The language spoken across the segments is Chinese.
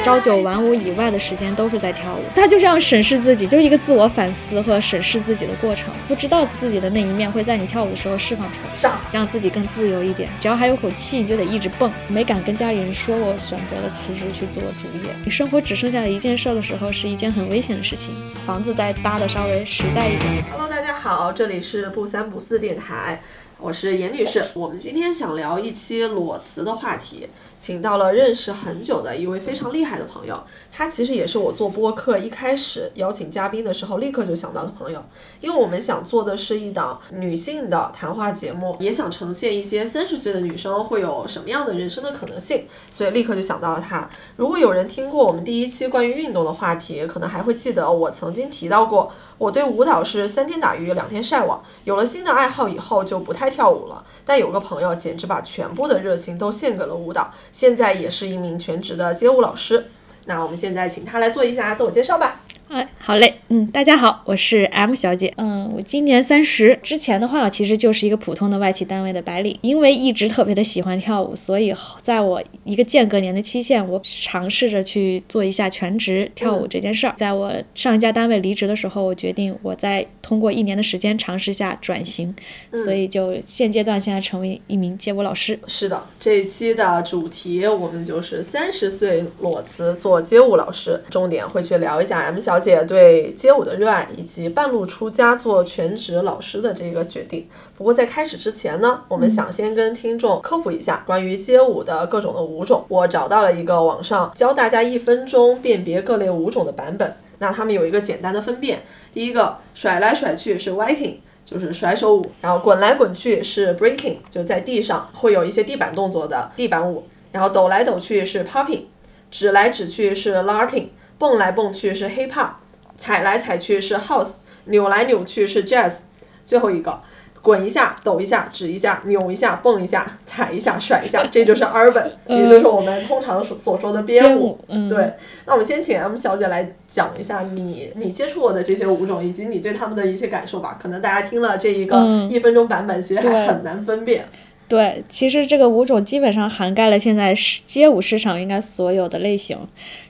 朝九晚五以外的时间都是在跳舞。他就这样审视自己，就是一个自我反思和审视自己的过程。不知道自己的那一面会在你跳舞的时候释放出来，上让自己更自由一点。只要还有口气，你就得一直蹦。没敢跟家里人说，我选择了辞职去做主业。你生活只剩下了一件事的时候，是一件很危险的事情。房子再搭的稍微实在一点。Hello，大家好，这里是不三不四电台，我是严女士。我们今天想聊一期裸辞的话题，请到了认识很久的一位非常厉害的朋友，他其实也是我做播客一开始邀请嘉宾的时候立刻就想到的朋友，因为我们想做的是一档女性的谈话节目，也想呈现一些三十岁的女生会有什么样的人生的可能性，所以立刻就想到了他。如果有人听过我们第一期关于运动的话题，可能还会记得我曾经提到过，我对舞蹈是三天打鱼两天晒网。有了新的爱好以后，就不太跳舞了。但有个朋友简直把全部的热情都献给了舞蹈，现在也是一名全职的街舞老师。那我们现在请他来做一下自我介绍吧。哎，好嘞，嗯，大家好，我是 M 小姐，嗯，我今年三十，之前的话其实就是一个普通的外企单位的白领，因为一直特别的喜欢跳舞，所以在我一个间隔年的期限，我尝试着去做一下全职跳舞这件事儿。在我上一家单位离职的时候，我决定我再通过一年的时间尝试一下转型，所以就现阶段现在成为一名街舞老师。是的，这一期的主题我们就是三十岁裸辞做街舞老师，重点会去聊一下 M 小姐对街舞的热爱，以及半路出家做全职老师的这个决定。不过在开始之前呢，我们想先跟听众科普一下关于街舞的各种的舞种。我找到了一个网上教大家一分钟辨别各类舞种的版本。那他们有一个简单的分辨，第一个甩来甩去是 Viking。就是甩手舞，然后滚来滚去是 breaking，就在地上会有一些地板动作的地板舞，然后抖来抖去是 popping，指来指去是 larking，蹦来蹦去是 hip hop，踩来踩去是 house，扭来扭去是 jazz，最后一个滚一下、抖一下、指一下、扭一下、蹦一下、踩一下、甩一下，这就是 urban，也就是我们通常所所说的编舞。嗯对，那我们先请 M 小姐来讲一下你你接触过的这些舞种，以及你对他们的一些感受吧。可能大家听了这一个嗯一分钟版本，其实还很难分辨。对，其实这个舞种基本上涵盖了现在街舞市场应该所有的类型，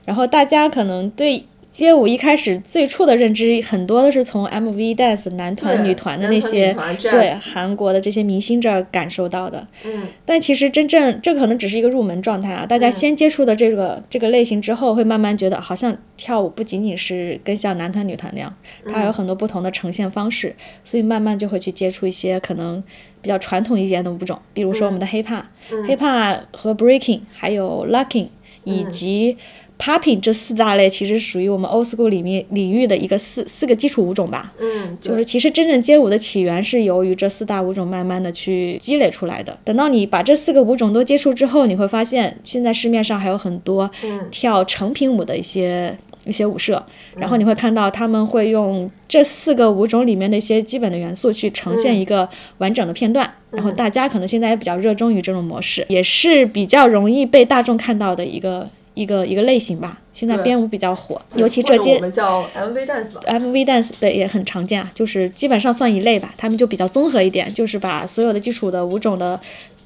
然后大家可能对街舞一开始最初的认知很多都是从 MV dance 男团、女团的那些对韩国的这些明星这儿感受到的。嗯，但其实真正这可能只是一个入门状态啊，大家先接触的这个、这个类型之后，会慢慢觉得好像跳舞不仅仅是跟像男团、女团那样，它还有很多不同的呈现方式，所以慢慢就会去接触一些可能比较传统一些的舞种，比如说我们的 hip hop、hip hop 和 breaking，还有 locking 以及 popping 这四大类，其实属于我们 old school 里面领域的一个四四个基础舞种吧。嗯，就是其实真正街舞的起源是由于这四大舞种慢慢的去积累出来的。等到你把这四个舞种都接触之后，你会发现现在市面上还有很多跳成品舞的一些。一些舞社，然后你会看到他们会用这四个舞种里面的一些基本的元素去呈现一个完整的片段，然后大家可能现在也比较热衷于这种模式，也是比较容易被大众看到的一个一个一个类型吧。现在编舞比较火，尤其这届我们叫 MV dance 吧。MV dance 对也很常见啊，就是基本上算一类吧，他们就比较综合一点，就是把所有的基础的舞种的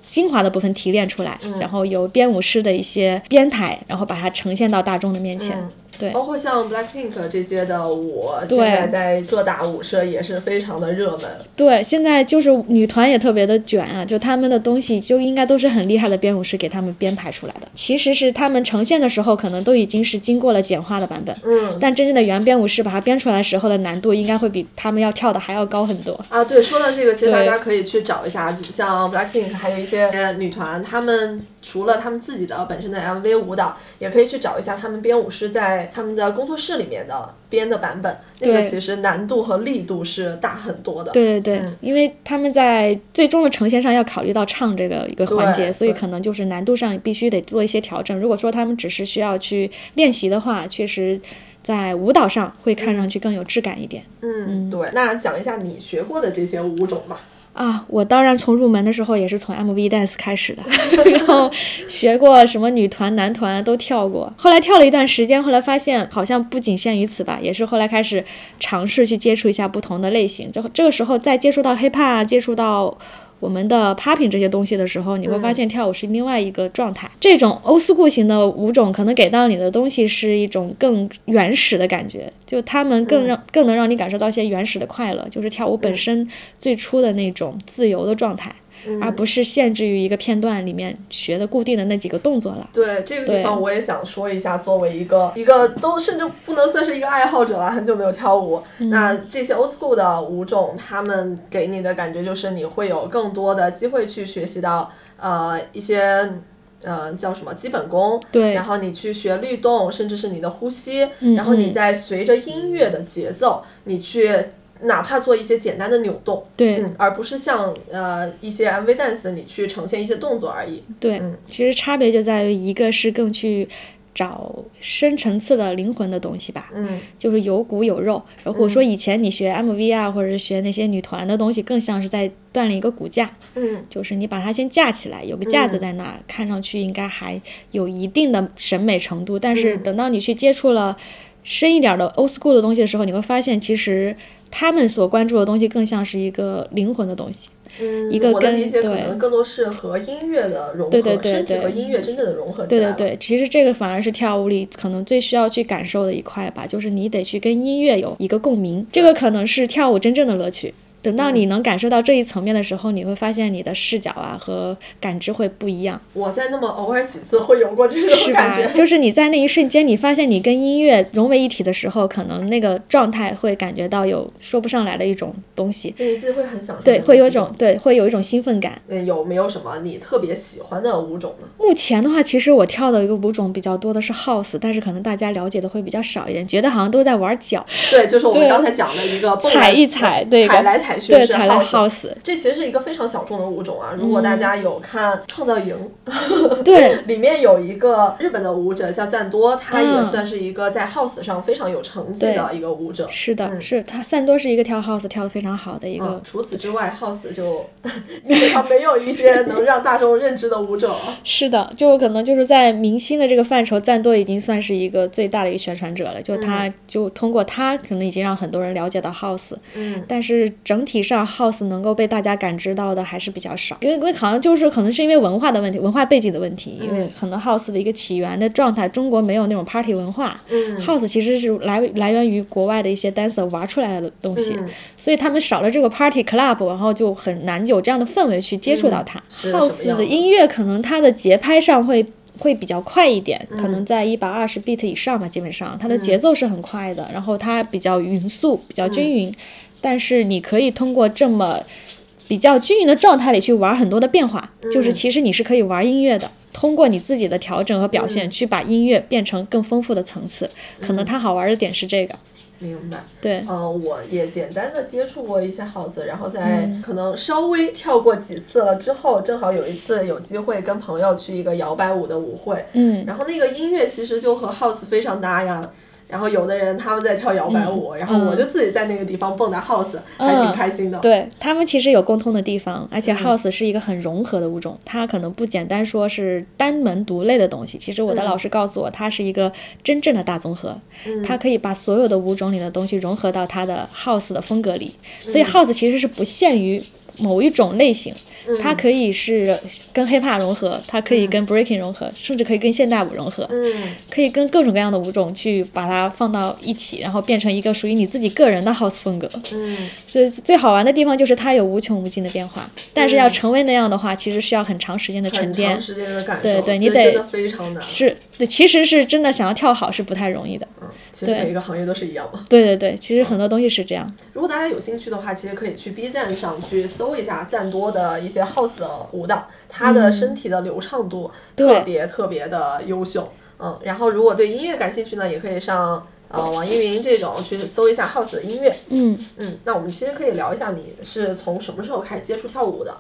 精华的部分提炼出来，然后由编舞师的一些编排，然后把它呈现到大众的面前。对包括像 Blackpink 这些的舞，现在在各大舞社也是非常的热门。对，现在就是女团也特别的卷啊，就他们的东西就应该都是很厉害的编舞师给他们编排出来的。其实是他们呈现的时候，可能都已经是经过了简化的版本，嗯，但真正的原编舞师把它编出来的时候的难度，应该会比他们要跳的还要高很多。啊，对，说到这个，其实大家可以去找一下，就像 Blackpink 还有一些女团，她们除了她们自己的本身的 MV 舞蹈，也可以去找一下她们编舞师在他们的工作室里面的编的版本，那个其实难度和力度是大很多的。对对对，因为他们在最终的呈现上要考虑到唱这个一个环节，所以可能就是难度上必须得做一些调整。如果说他们只是需要去练习的话，确实在舞蹈上会看上去更有质感一点。嗯，对。那讲一下你学过的这些舞种吧。啊，我当然从入门的时候也是从 MV dance 开始的，然后学过什么女团、男团都跳过。后来跳了一段时间，后来发现好像不仅限于此吧，也是后来开始尝试去接触一下不同的类型。就这个时候再接触到 hip hop，接触到我们的 popping 这些东西的时候，你会发现跳舞是另外一个状态。这种 old school 型的舞种可能给到你的东西是一种更原始的感觉，就他们更让、更能让你感受到一些原始的快乐，就是跳舞本身最初的那种自由的状态。而不是限制于一个片段里面学的固定的那几个动作了。对这个地方，我也想说一下，作为一个一个都甚至不能算是一个爱好者了，很久没有跳舞。那这些 old school 的舞种，他们给你的感觉就是你会有更多的机会去学习到呃一些呃叫什么基本功。对。然后你去学律动，甚至是你的呼吸。然后你再随着音乐的节奏，你去。哪怕做一些简单的扭动，对，嗯，而不是像呃一些 MV dance 你去呈现一些动作而已。对，其实差别就在于一个是更去找深层次的灵魂的东西吧，嗯，就是有骨有肉。如果说以前你学 MV 啊，或者是学那些女团的东西，更像是在锻炼一个骨架，嗯，就是你把它先架起来，有个架子在那儿，看上去应该还有一定的审美程度。但是等到你去接触了深一点的 old school 的东西的时候，你会发现其实。他们所关注的东西更像是一个灵魂的东西，嗯，一个跟可能更多是和音乐的融合，身体和音乐真正的融合。对对对，其实这个反而是跳舞里可能最需要去感受的一块吧，就是你得去跟音乐有一个共鸣，这个可能是跳舞真正的乐趣。等到你能感受到这一层面的时候，你会发现你的视角啊和感知会不一样。我在那么偶尔几次会有过这种感觉，就是你在那一瞬间，你发现你跟音乐融为一体的时候，可能那个状态会感觉到有说不上来的一种东西。你自己会很享受。对，会有一种对，会有一种兴奋感。那，有没有什么你特别喜欢的舞种呢？目前的话，其实我跳的一个舞种比较多的是 House，但是可能大家了解的会比较少一点，觉得好像都在玩脚。对，就是我们刚才讲的一个踩一踩，对，踩来踩去，对，踩来 House，这其实是一个非常小众的舞种啊。如果大家有看《创造营 》，对，里面有一个日本的舞者叫赞多，他也算是一个在 House 上非常有成绩的一个舞者。是的，是他赞多是一个跳 House 跳的非常好的一个。除此之外，House 就 基本上没有一些能让大众认知的舞者。是的，就可能就是在明星的这个范畴，赞多已经算是一个最大的一个宣传者了。就他，就通过他，可能已经让很多人了解到 House。嗯，但是整体上 House。能够被大家感知到的还是比较少，因为因为好像就是可能是因为文化的问题，文化背景的问题，因为可能 house 的一个起源的状态，中国没有那种 party 文化，house 其实是来来源于国外的一些 dancer 玩出来的东西，所以他们少了这个 party club，然后就很难有这样的氛围去接触到它。house 的音乐可能它的？节拍上会会比较快一点，可能在一百二十 beat 以上吧，基本上它的节奏是很快的，然后它比较匀速，比较均匀。但是你可以通过这么比较均匀的状态里去玩很多的变化，就是其实你是可以玩音乐的，通过你自己的调整和表现去把音乐变成更丰富的层次。可能它好玩的点是这个。明白。对。嗯，我也简单的接触过一些 house，然后在可能稍微跳过几次了之后，正好有一次有机会跟朋友去一个摇摆舞的舞会。嗯。然后那个音乐其实就和 house 非常搭呀。然后有的人他们在跳摇摆舞，然后我就自己在那个地方蹦跶 house，还挺开心的。对他们其实有共通的地方，而且 house 是一个很融合的物种，它可能不简单说是单门独类的东西。其实我的老师告诉我，它是一个真正的大综合，它可以把所有的舞种里的东西融合到它的 house 的风格里。所以 house 其实是不限于某一种类型。它可以是跟 hiphop 融合，它可以跟 breaking 融合，甚至可以跟现代舞融合，可以跟各种各样的舞种去把它放到一起，然后变成一个属于你自己个人的 house 风格。嗯，所以最好玩的地方就是它有无穷无尽的变化，但是要成为那样的话，其实需要很长时间的沉淀，长时间的感受，对对，你得真的非常难。是，对，其实是真的想要跳好是不太容易的。嗯，其实每一个行业都是一样嘛。对对对，其实很多东西是这样。如果大家有兴趣的话，其实可以去 B 站上去搜一下赞多的一些 house 的。舞蹈，他的身体的流畅度特别特别的优秀，嗯，然后如果对音乐感兴趣呢，也可以上呃网易云这种去搜一下 house 的音乐，嗯嗯，那我们其实可以聊一下你是从什么时候开始接触跳舞的？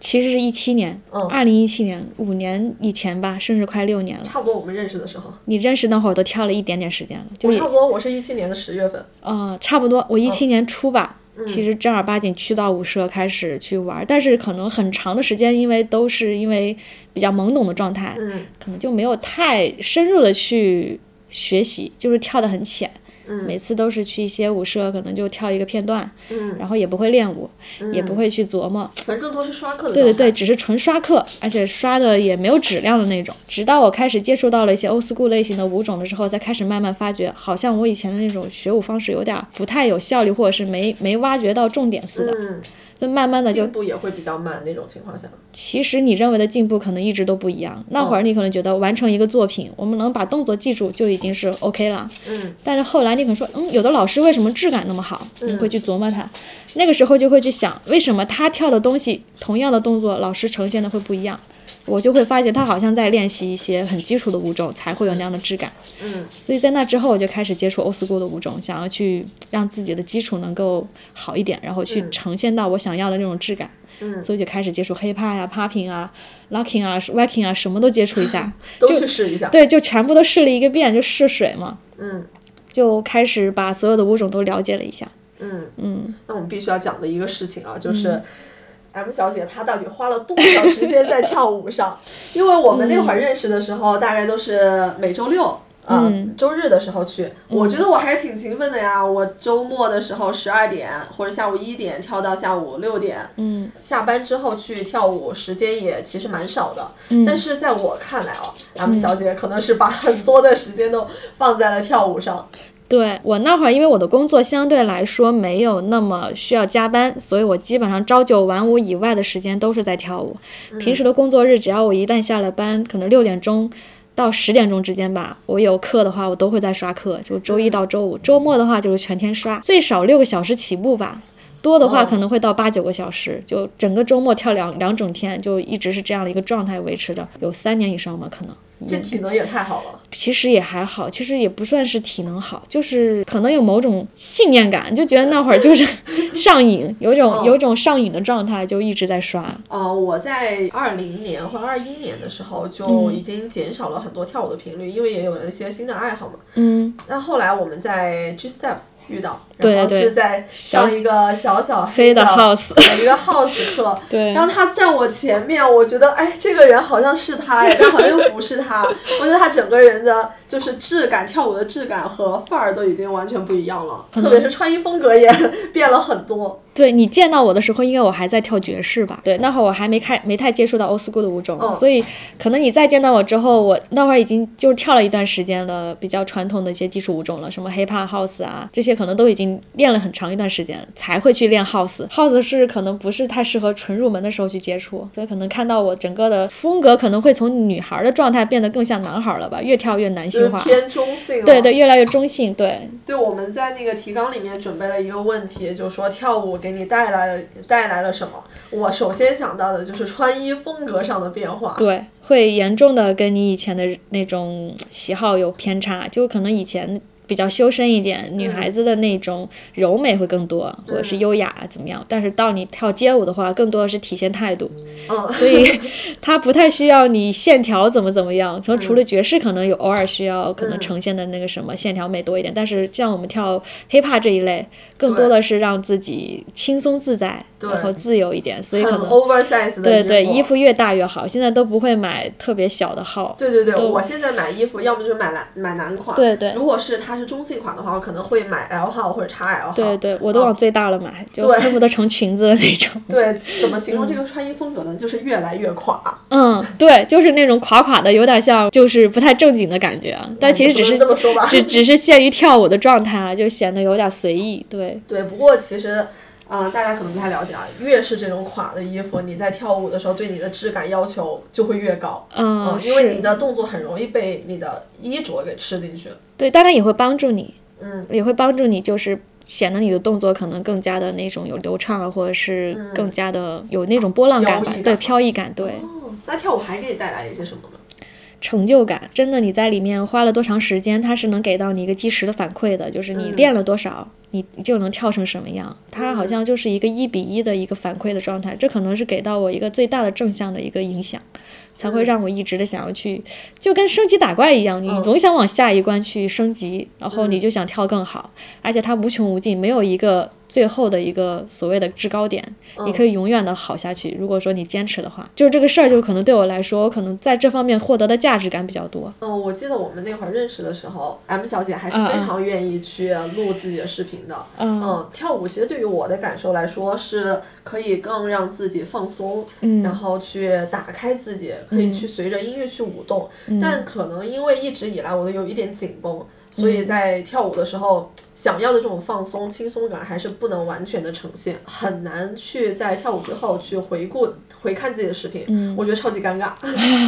其实是一七年，嗯，二零一七年，五年以前吧，甚至快六年了。差不多我们认识的时候。你认识那会儿都跳了一点点时间了，就差不多我是一七年的十月份。嗯，差不多我一七年初吧。其实正儿八经去到舞社开始去玩，但是可能很长的时间，因为都是因为比较懵懂的状态，可能就没有太深入的去学习，就是跳得很浅。每次都是去一些舞社，可能就跳一个片段，嗯然后也不会练舞，也不会去琢磨，反正更多是刷课的对对对，只是纯刷课，而且刷的也没有质量的那种。直到我开始接触到了一些 old school 类型的舞种的时候，才开始慢慢发觉，好像我以前的那种学舞方式有点儿不太有效率，或者是没没挖掘到重点似的。嗯，就慢慢的就进步也会比较慢那种情况下，其实你认为的进步可能一直都不一样。那会儿你可能觉得完成一个作品，我们能把动作记住就已经是 OK 了。嗯，但是后来你可能说，嗯，有的老师为什么质感那么好？你会去琢磨他。那个时候就会去想，为什么他跳的东西，同样的动作，老师呈现的会不一样？我就会发现他好像在练习一些很基础的舞种，才会有那样的质感。嗯，所以在那之后，我就开始接触 old school 的舞种，想要去让自己的基础能够好一点，然后去呈现到我想要的那种质感。嗯所以就开始接触 hiphop 呀、popping 啊、locking 啊、waking 啊，什么都接触一下。都去试一下。对，就全部都试了一个遍，就试水嘛。嗯就开始把所有的舞种都了解了一下。嗯，嗯，那我们必须要讲的一个事情啊，就是。M 小姐她到底花了多少时间在跳舞上？因为我们那会儿认识的时候，大概都是每周六。啊、嗯周日的时候去，我觉得我还是挺勤奋的呀。我周末的时候十二点或者下午一点跳到下午六点，嗯，下班之后去跳舞，时间也其实蛮少的。嗯但是在我看来哦，M 小姐可能是把很多的时间都放在了跳舞上。对我那会儿，因为我的工作相对来说没有那么需要加班，所以我基本上朝九晚五以外的时间都是在跳舞。平时的工作日，只要我一旦下了班，可能六点钟到十点钟之间吧，我有课的话，我都会在刷课，就周一到周五。周末的话就是全天刷，最少六个小时起步吧。多的话可能会到八九个小时，就整个周末跳两两整天，就一直是这样的一个状态维持着，有三年以上吧，可能。这体能也太好了。其实也还好，其实也不算是体能好，就是可能有某种信念感，就觉得那会儿就是 上瘾，有种有种上瘾的状态，就一直在刷。呃，我在二零年或二一年的时候就已经减少了很多跳舞的频率，因为也有了一些新的爱好嘛。嗯，那后来我们在 G Steps 遇到，对然后是在上一个小小黑的 house 对一个 house 课，对然后他站我前面，我觉得哎，这个人好像是他哎，但好像又不是他。我觉得他整个人的就是质感，跳舞的质感和范儿都已经完全不一样了，特别是穿衣风格也 变了很多。对你见到我的时候，应该我还在跳爵士吧？对，那会儿我还没开没太接触到 old school 的舞种，嗯所以可能你再见到我之后，我那会儿已经就跳了一段时间了，比较传统的一些基础舞种了，什么 hip hop house 啊，这些可能都已经练了很长一段时间，才会去练 house。house 是可能不是太适合纯入门的时候去接触，所以可能看到我整个的风格可能会从女孩的状态变得更像男孩了吧，越跳越男性化。偏中性了。对对，越来越中性，对，对，我们在那个提纲里面准备了一个问题，就是说跳舞给你带来了带来了什么？我首先想到的就是穿衣风格上的变化。对，会严重的跟你以前的那种喜好有偏差，就可能以前。比较修身一点，女孩子的那种柔美会更多，或者是优雅啊怎么样？但是到你跳街舞的话，更多的是体现态度，嗯，所以 它不太需要你线条怎么怎么样。可能除了爵士，可能有偶尔需要可能呈现的那个什么线条美多一点，但是像我们跳 hiphop 这一类，更多的是让自己轻松自在，然后自由一点，所以可能 oversize 的对对，衣衣服越大越好。现在都不会买特别小的号。对对对，我现在买衣服，要么就是买男买男款，对对如果是它是中性款的话，我可能会买 L 号或者 XL 号。对对，我都往最大了买，就对恨不得成裙子的那种。对，怎么形容这个穿衣风格呢？就是越来越垮。嗯，对，就是那种垮垮的，有点像就是不太正经的感觉啊。但其实只是这么说吧只只是限于跳舞的状态啊，就显得有点随意。对，对，不过其实。嗯、大家可能不太了解啊，越是这种垮的衣服，你在跳舞的时候对你的质感要求就会越高。嗯，因为你的动作很容易被你的衣着给吃进去。对，当然也会帮助你，嗯，也会帮助你，就是显得你的动作可能更加的那种有流畅啊，或者是更加的有那种波浪感吧对，飘逸感，对。哦，那跳舞还给你带来一些什么呢？成就感，真的你在里面花了多长时间，它是能给到你一个及时的反馈的，就是你练了多少，你你就能跳成什么样。它好像就是一个一比一的一个反馈的状态，这可能是给到我一个最大的正向的一个影响，才会让我一直的想要去，就跟升级打怪一样，你总想往下一关去升级，然后你就想跳更好，而且它无穷无尽，没有一个最后的一个所谓的制高点，你可以永远的好下去。如果说你坚持的话，就是这个事儿，就可能对我来说，我可能在这方面获得的价值感比较多。嗯，我记得我们那会儿认识的时候，M 小姐还是非常愿意去录自己的视频的。嗯，跳舞其实对于我的感受来说，是可以更让自己放松，然后去打开自己，可以去随着音乐去舞动。但可能因为一直以来我都有一点紧绷。所以在跳舞的时候，想要的这种放松、轻松感还是不能完全的呈现，很难去在跳舞之后去回顾、回看自己的视频，嗯我觉得超级尴尬。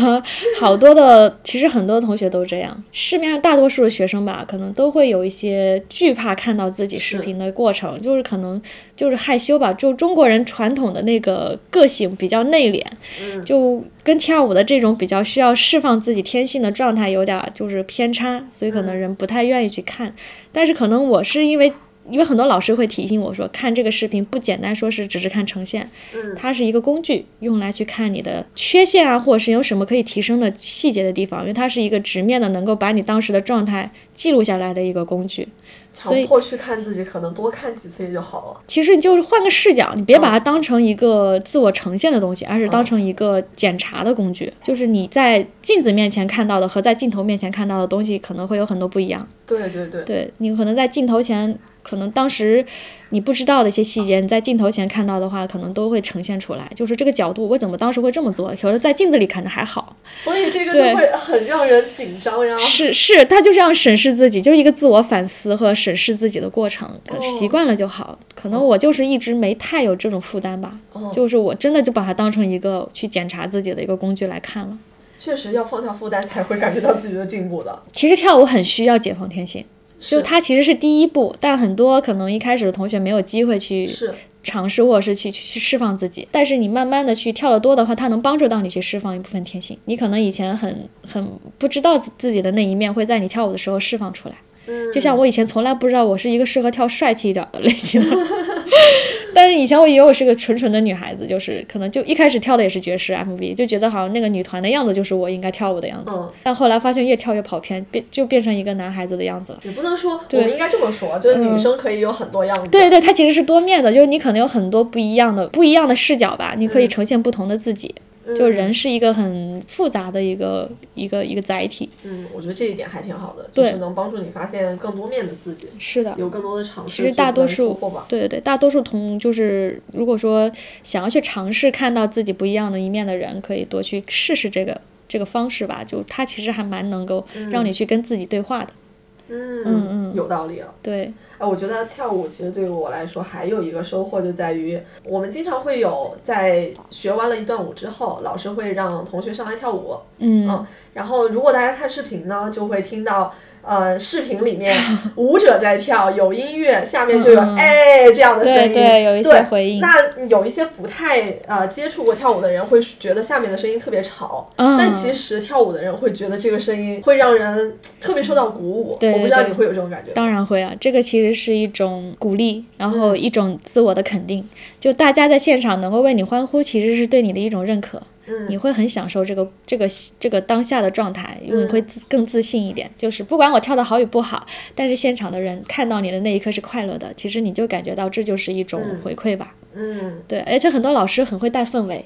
好多的，其实很多同学都这样。市面上大多数的学生吧，可能都会有一些惧怕看到自己视频的过程，就是可能就是害羞吧。就中国人传统的那个个性比较内敛，就。跟跳舞的这种比较需要释放自己天性的状态有点就是偏差，所以可能人不太愿意去看。但是可能我是因为，因为很多老师会提醒我说，看这个视频不简单说是只是看呈现，它是一个工具，用来去看你的缺陷啊，或者是有什么可以提升的细节的地方，因为它是一个直面的，能够把你当时的状态记录下来的一个工具。强迫去看自己，可能多看几次也就好了。其实你就是换个视角，你别把它当成一个自我呈现的东西，而是当成一个检查的工具。就是你在镜子面前看到的和在镜头面前看到的东西，可能会有很多不一样。对对对。对你可能在镜头前。可能当时你不知道的一些细节，你在镜头前看到的话，可能都会呈现出来。就是这个角度，我怎么当时会这么做？可是在镜子里看着还好，所以这个就会很让人紧张呀。是是，他就这样审视自己，就是一个自我反思和审视自己的过程。习惯了就好。可能我就是一直没太有这种负担吧。哦就是我真的就把它当成一个去检查自己的一个工具来看了。确实要放下负担，才会感觉到自己的进步的。其实跳舞很需要解放天性。就它其实是第一步，但很多可能一开始的同学没有机会去尝试，或者是去去释放自己。但是你慢慢的去跳的多的话，它能帮助到你去释放一部分天性。你可能以前很很不知道自己的那一面，会在你跳舞的时候释放出来。就像我以前从来不知道我是一个适合跳帅气一点的类型的。但是以前我以为我是个纯纯的女孩子，就是可能就一开始跳的也是爵士 M V，就觉得好像那个女团的样子就是我应该跳舞的样子。嗯。但后来发现越跳越跑偏，变就变成一个男孩子的样子了。也不能说，我们应该这么说，就是女生可以有很多样子。对对，它其实是多面的，就是你可能有很多不一样的不一样的视角吧，你可以呈现不同的自己。就人是一个很复杂的一个一个一个载体。嗯，我觉得这一点还挺好的，就是能帮助你发现更多面的自己。是的，有更多的尝试。其实大多数，对对对，大多数同就是如果说想要去尝试看到自己不一样的一面的人，可以多去试试这个这个方式吧。就它其实还蛮能够让你去跟自己对话的。嗯嗯嗯，有道理啊。对。哎，我觉得跳舞其实对于我来说还有一个收获，就在于我们经常会有在学完了一段舞之后，老师会让同学上来跳舞。嗯，然后如果大家看视频呢，就会听到。呃，视频里面 舞者在跳，有音乐，下面就有哎这样的声音，对，有一些回应。那有一些不太呃接触过跳舞的人会觉得下面的声音特别吵，但其实跳舞的人会觉得这个声音会让人特别受到鼓舞。我不知道你会有这种感觉。当然会啊，这个其实是一种鼓励，然后一种自我的肯定。就大家在现场能够为你欢呼，其实是对你的一种认可。你会很享受这个这个这个当下的状态，因为你会自更自信一点。就是不管我跳的好与不好，但是现场的人看到你的那一刻是快乐的，其实你就感觉到这就是一种回馈吧。嗯，对，而且很多老师很会带氛围。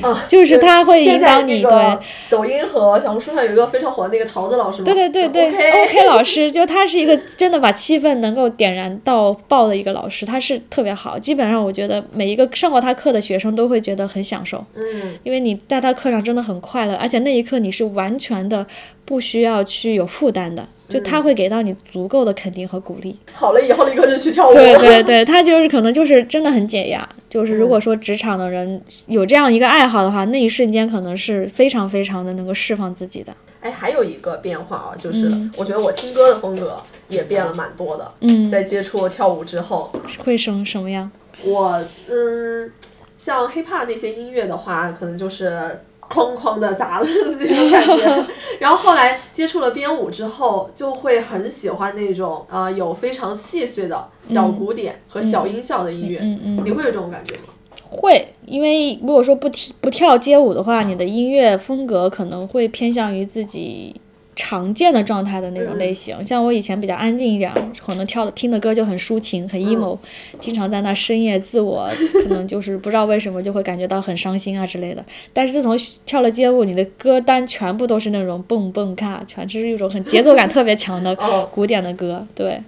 啊，就是他会引导你。对，抖音和小红书上有一个非常火的那个桃子老师吗？对对对对，OK 老师，就他是一个真的把气氛能够点燃到爆的一个老师，他是特别好。基本上我觉得每一个上过他课的学生都会觉得很享受。嗯，因为你在他课上真的很快乐，而且那一刻你是完全的不需要去有负担的。就他会给到你足够的肯定和鼓励。好了，以后立刻就去跳舞。对对 对，他就是可能就是真的很解压。就是如果说职场的人有这样一个爱好的话，那一瞬间可能是非常非常的能够释放自己的。哎，还有一个变化啊，就是我觉得我听歌的风格也变了蛮多的。嗯，在接触跳舞之后，会生什么样？我嗯，像 hiphop 那些音乐的话，可能就是。哐哐的砸的 那种感觉，然后后来接触了编舞之后，就会很喜欢那种呃有非常细碎的小鼓点和小音效的音乐。嗯嗯，你会有这种感觉吗？会，因为如果说不跳不跳街舞的话，你的音乐风格可能会偏向于自己常见的状态的那种类型。像我以前比较安静一点，可能跳的听的歌就很抒情、很 emo，、经常在那深夜自我，可能就是不知道为什么就会感觉到很伤心啊之类的。但是自从跳了街舞，你的歌单全部都是那种蹦蹦卡，全是一种很节奏感特别强的 哦古典的歌，对。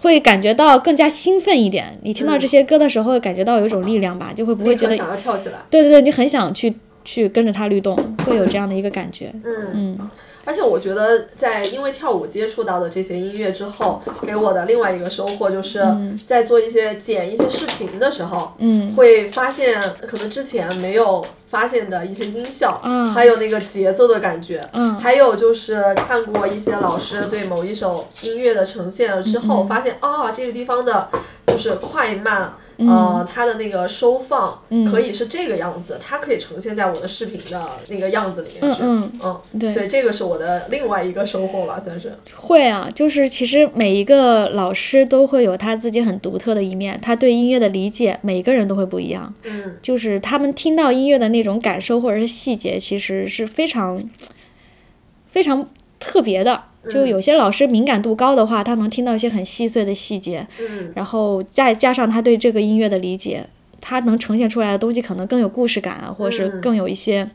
会感觉到更加兴奋一点。你听到这些歌的时候，感觉到有一种力量吧，就会不会觉得，想要跳起来。对对对，你很想去去跟着它律动，会有这样的一个感觉。嗯嗯而且我觉得，在因为跳舞接触到的这些音乐之后，给我的另外一个收获就是，在做一些剪一些视频的时候，嗯。会发现可能之前没有发现的一些音效，嗯。还有那个节奏的感觉，嗯。还有就是看过一些老师对某一首音乐的呈现了之后，发现啊这个地方的就是快慢。呃，它的那个收放可以是这个样子，它可以呈现在我的视频的那个样子里面去。嗯嗯，对对，这个是我的另外一个收获吧，算是。会啊，就是其实每一个老师都会有他自己很独特的一面，他对音乐的理解，每个人都会不一样。嗯就是他们听到音乐的那种感受或者是细节，其实是非常非常特别的。就有些老师敏感度高的话，他能听到一些很细碎的细节，嗯然后再加上他对这个音乐的理解，他能呈现出来的东西可能更有故事感啊，或者是更有一些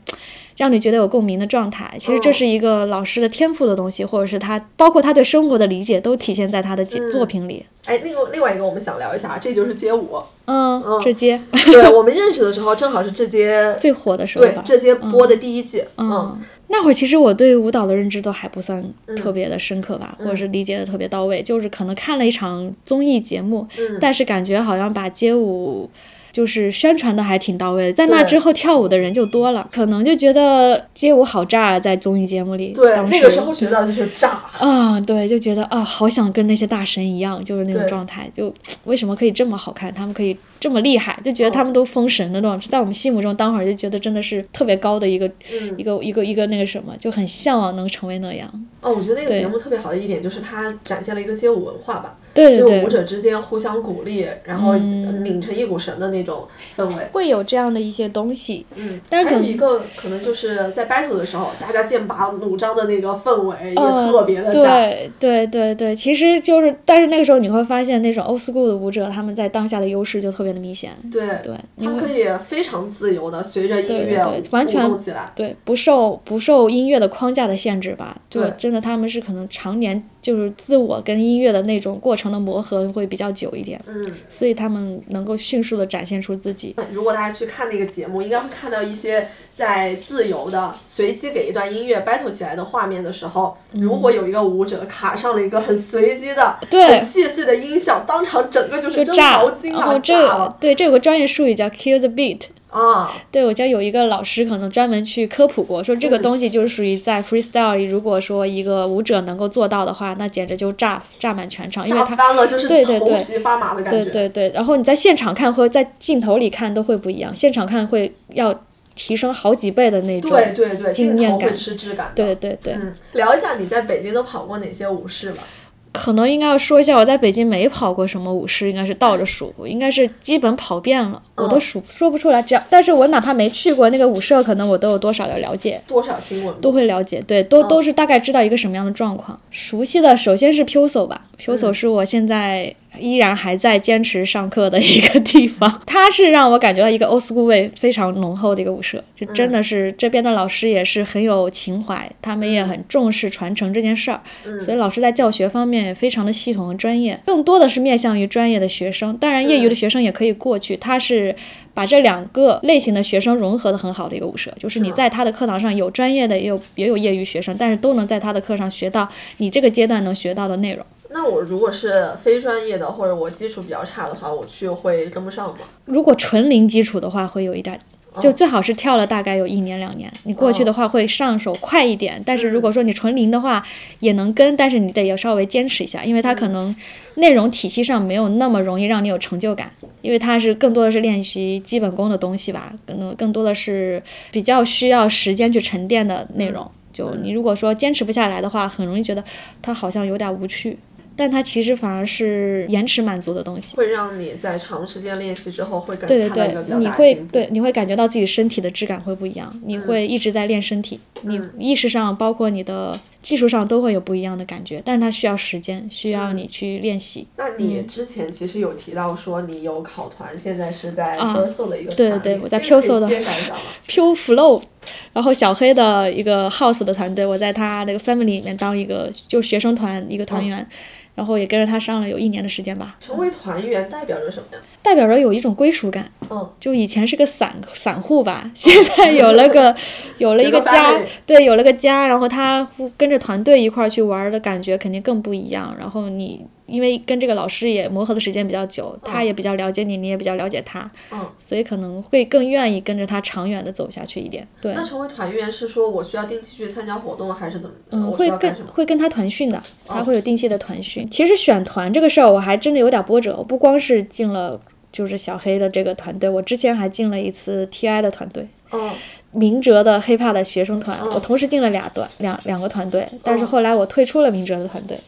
让你觉得有共鸣的状态。其实这是一个老师的天赋的东西，或者是他包括他对生活的理解，都体现在他的作作品里。哎，那个另外一个我们想聊一下，这就是街舞。嗯，这街对我们认识的时候，正好是这街最火的时候吧。对这街播的第一季。嗯嗯，那会儿其实我对舞蹈的认知都还不算特别的深刻吧，或者是理解的特别到位，就是可能看了一场综艺节目，但是感觉好像把街舞。就是宣传的还挺到位的，在那之后跳舞的人就多了，可能就觉得街舞好炸啊，在综艺节目里。对，当那个时候学到就是炸。啊，对，就觉得啊，好想跟那些大神一样，就是那种状态。就为什么可以这么好看，他们可以这么厉害，就觉得他们都封神的那种，在我们心目中，当会儿就觉得真的是特别高的一个、嗯一个一个一个那个什么，就很向往能成为那样。哦，我觉得那个节目特别好的一点就是它展现了一个街舞文化吧，对对对，就舞者之间互相鼓励，然后拧成一股绳的那种氛围。会有这样的一些东西。嗯，但是有一个可能就是在 battle 的时候，大家剑拔弩张的那个氛围也嗯特别的炸。对对对对，其实就是，但是那个时候你会发现，那种 old school 的舞者，他们在当下的优势就特别的明显。对对，他们可以非常自由的随着音对乐对完全动起来。对，不受不受音乐的框架的限制吧。就对真的他们是可能常年就是自我跟音乐的那种过程的磨合会比较久一点，嗯，所以他们能够迅速的展现出自己。如果大家去看那个节目，应该会看到一些在自由的随机给一段音乐 battle 起来的画面的时候，如果有一个舞者卡上了一个很随机的、很细碎的音效，当场整个就是炸毛，巾啊，然后炸了对这有个专业术语叫 kill the beat。啊！对，我记得有一个老师可能专门去科普过，说这嗯个东西就是属于在 freestyle 里，如果说一个舞者能够做到的话，那简直就炸炸满全场，因为他炸翻了，就是对对对头皮发麻的感觉。对对对，然后你在现场看和在镜头里看都会不一样，现场看会要提升好几倍的那种。对对对，镜头会经验感吃质感。对对对，嗯，聊一下你在北京都跑过哪些舞室吧？可能应该要说一下，我在北京没跑过什么舞狮，应该是倒着数，应该是基本跑遍了，我都数说不出来。只要，但是我哪怕没去过那个舞社，可能我都有多少的了解。多少听闻过？都会了解，对，都都是大概知道一个什么样的状况。熟悉的首先是 Puso 吧，Puso 是我现在依然还在坚持上课的一个地方，它是让我感觉到一个 old school 味非常浓厚的一个舞社，就真的是这边的老师也是很有情怀，他们也很重视传承这件事儿，所以老师在教学方面也非常的系统和专业，更多的是面向于专业的学生，当然业余的学生也可以过去，他是。把这两个类型的学生融合的很好的一个舞社，就是你在他的课堂上有专业的，也有也有业余学生，但是都能在他的课上学到你这个阶段能学到的内容。那我如果是非专业的，或者我基础比较差的话，我去会跟不上吗？如果纯零基础的话，会有一点。就最好是跳了大概有一年两年，你过去的话会上手快一点。但是如果说你纯零的话，也能跟，但是你得要稍微坚持一下，因为它可能内容体系上没有那么容易让你有成就感，因为它是更多的是练习基本功的东西吧，可能更多的是比较需要时间去沉淀的内容。就你如果说坚持不下来的话，很容易觉得它好像有点无趣。但它其实反而是延迟满足的东西。会让你在长时间练习之后会感对对对，看到一个比较你会。对你会感觉到自己身体的质感会不一样，你会一直在练身体，你意识上包括你的技术上都会有不一样的感觉，但是它需要时间，需要你去练习。那你之前其实有提到说你有考团，现在是在啊。Verso 的一个团里，对对我在这个可以 Pulso 的介绍一下吗？Pure Flow，然后小黑的一个 House 的团队，我在他那个 Family 里面当一个就学生团一个团员，然后也跟着他上了有一年的时间吧，成为团员代表着什么呀？代表着有一种归属感。嗯，就以前是个散散户吧，现在有了个 有了一个家对，有了个家，然后他跟着团队一块儿去玩儿的感觉肯定更不一样。然后你因为跟这个老师也磨合的时间比较久，他也比较了解你，你也比较了解他，嗯，所以可能会更愿意跟着他长远的走下去一点。对那，成为团员是说我需要定期去参加活动，还是怎么？嗯，我会跟？会跟他团训的，他会有定期的团训。其实选团这个事儿，我还真的有点波折，我不光是进了就是小黑的这个团队，我之前还进了一次 TI 的团队。嗯明哲的 hiphop 的学生团，嗯我同时进了俩段两两个团队，但是后来我退出了明哲的团队，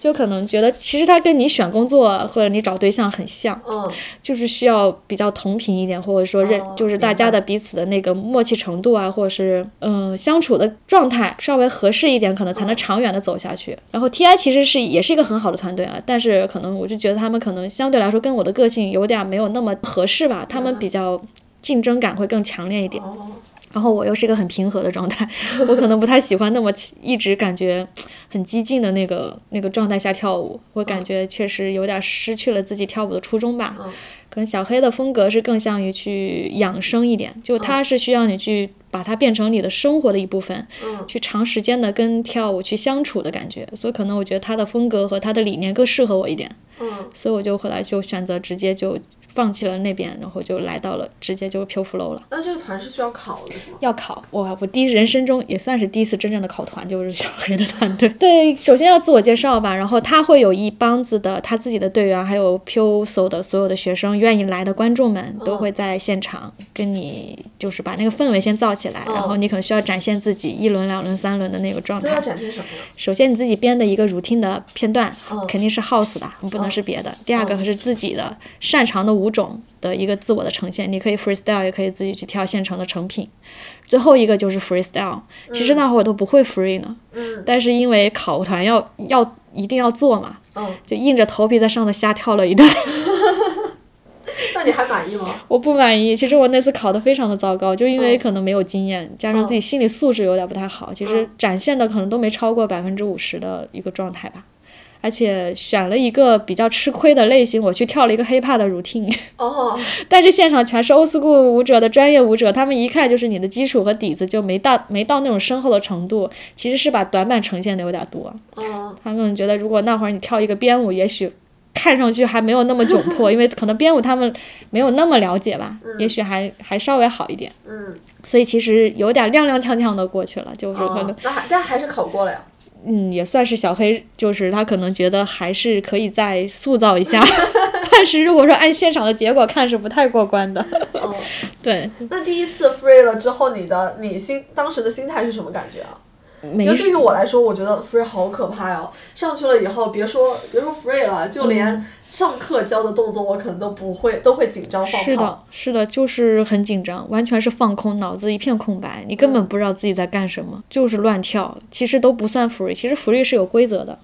就可能觉得其实他跟你选工作或者你找对象很像，嗯。就是需要比较同频一点，或者说认、哦就是大家的彼此的那个默契程度啊，或者是嗯相处的状态稍微合适一点，可能才能长远的走下去。然后 TI 其实是也是一个很好的团队啊，但是可能我就觉得他们可能相对来说跟我的个性有点没有那么合适吧，他们比较竞争感会更强烈一点。哦然后我又是一个很平和的状态，我可能不太喜欢那么一直感觉很激进的那个那个状态下跳舞，我感觉确实有点失去了自己跳舞的初衷吧。嗯。可能小黑的风格是更像于去养生一点，就它是需要你去把它变成你的生活的一部分，嗯。去长时间的跟跳舞去相处的感觉，所以可能我觉得他的风格和他的理念更适合我一点，嗯。所以我就后来就选择直接就放弃了那边，然后就来到了直接就 Pure Flow 了。那这个团是需要考的是吗？要考我，我第一人生中也算是第一次真正的考团，就是小黑的团队。对，首先要自我介绍吧，然后他会有一帮子的他自己的队员，还有 PUSO 的所有的学生，愿意来的观众们都会在现场跟你，就是把那个氛围先造起来，然后你可能需要展现自己一轮、两轮、三轮的那个状态要态。展现什么呀？首先你自己编的一个 routine 的片段，嗯肯定是 house 的，不能是别的。第二个是自己的擅长的舞种的一个自我的呈现，你可以 freestyle，也可以自己去跳现成的成品。最后一个就是 freestyle，其实那会儿我都不会 free 呢，嗯但是因为考团要要一定要做嘛，嗯，就硬着头皮在上头瞎跳了一段。那你还满意吗？我不满意，其实我那次考的非常的糟糕，就因为嗯可能没有经验，加上自己心理素质有点不太好，其实展现的可能都没超过百分之五十的一个状态吧。而且选了一个比较吃亏的类型，我去跳了一个 hiphop 的 routine，哦，但是现场全是 old school 舞者的专业舞者，他们一看就是你的基础和底子就没到没到那种深厚的程度，其实是把短板呈现的有点多。嗯他们觉得如果那会儿你跳一个编舞，也许看上去还没有那么窘迫，因为可能编舞他们没有那么了解吧，也许还还稍微好一点。嗯，所以其实有点踉踉跄跄的过去了，就是可能、哦，那还但还是考过了呀。嗯也算是小黑，就是他可能觉得还是可以再塑造一下，但是如果说按现场的结果看是不太过关的。嗯，对，那第一次 free 了之后，你的你心当时的心态是什么感觉啊？没因为对于我来说，我觉得 free 好可怕哦、上去了以后，别说别说 free 了，就嗯。连上课教的动作，我可能都不会，都会紧张放是的。，是的，就是很紧张，完全是放空，脑子一片空白，你根本不知道自己在干什么，就是乱跳，其实都不算 free，其实 free 是有规则的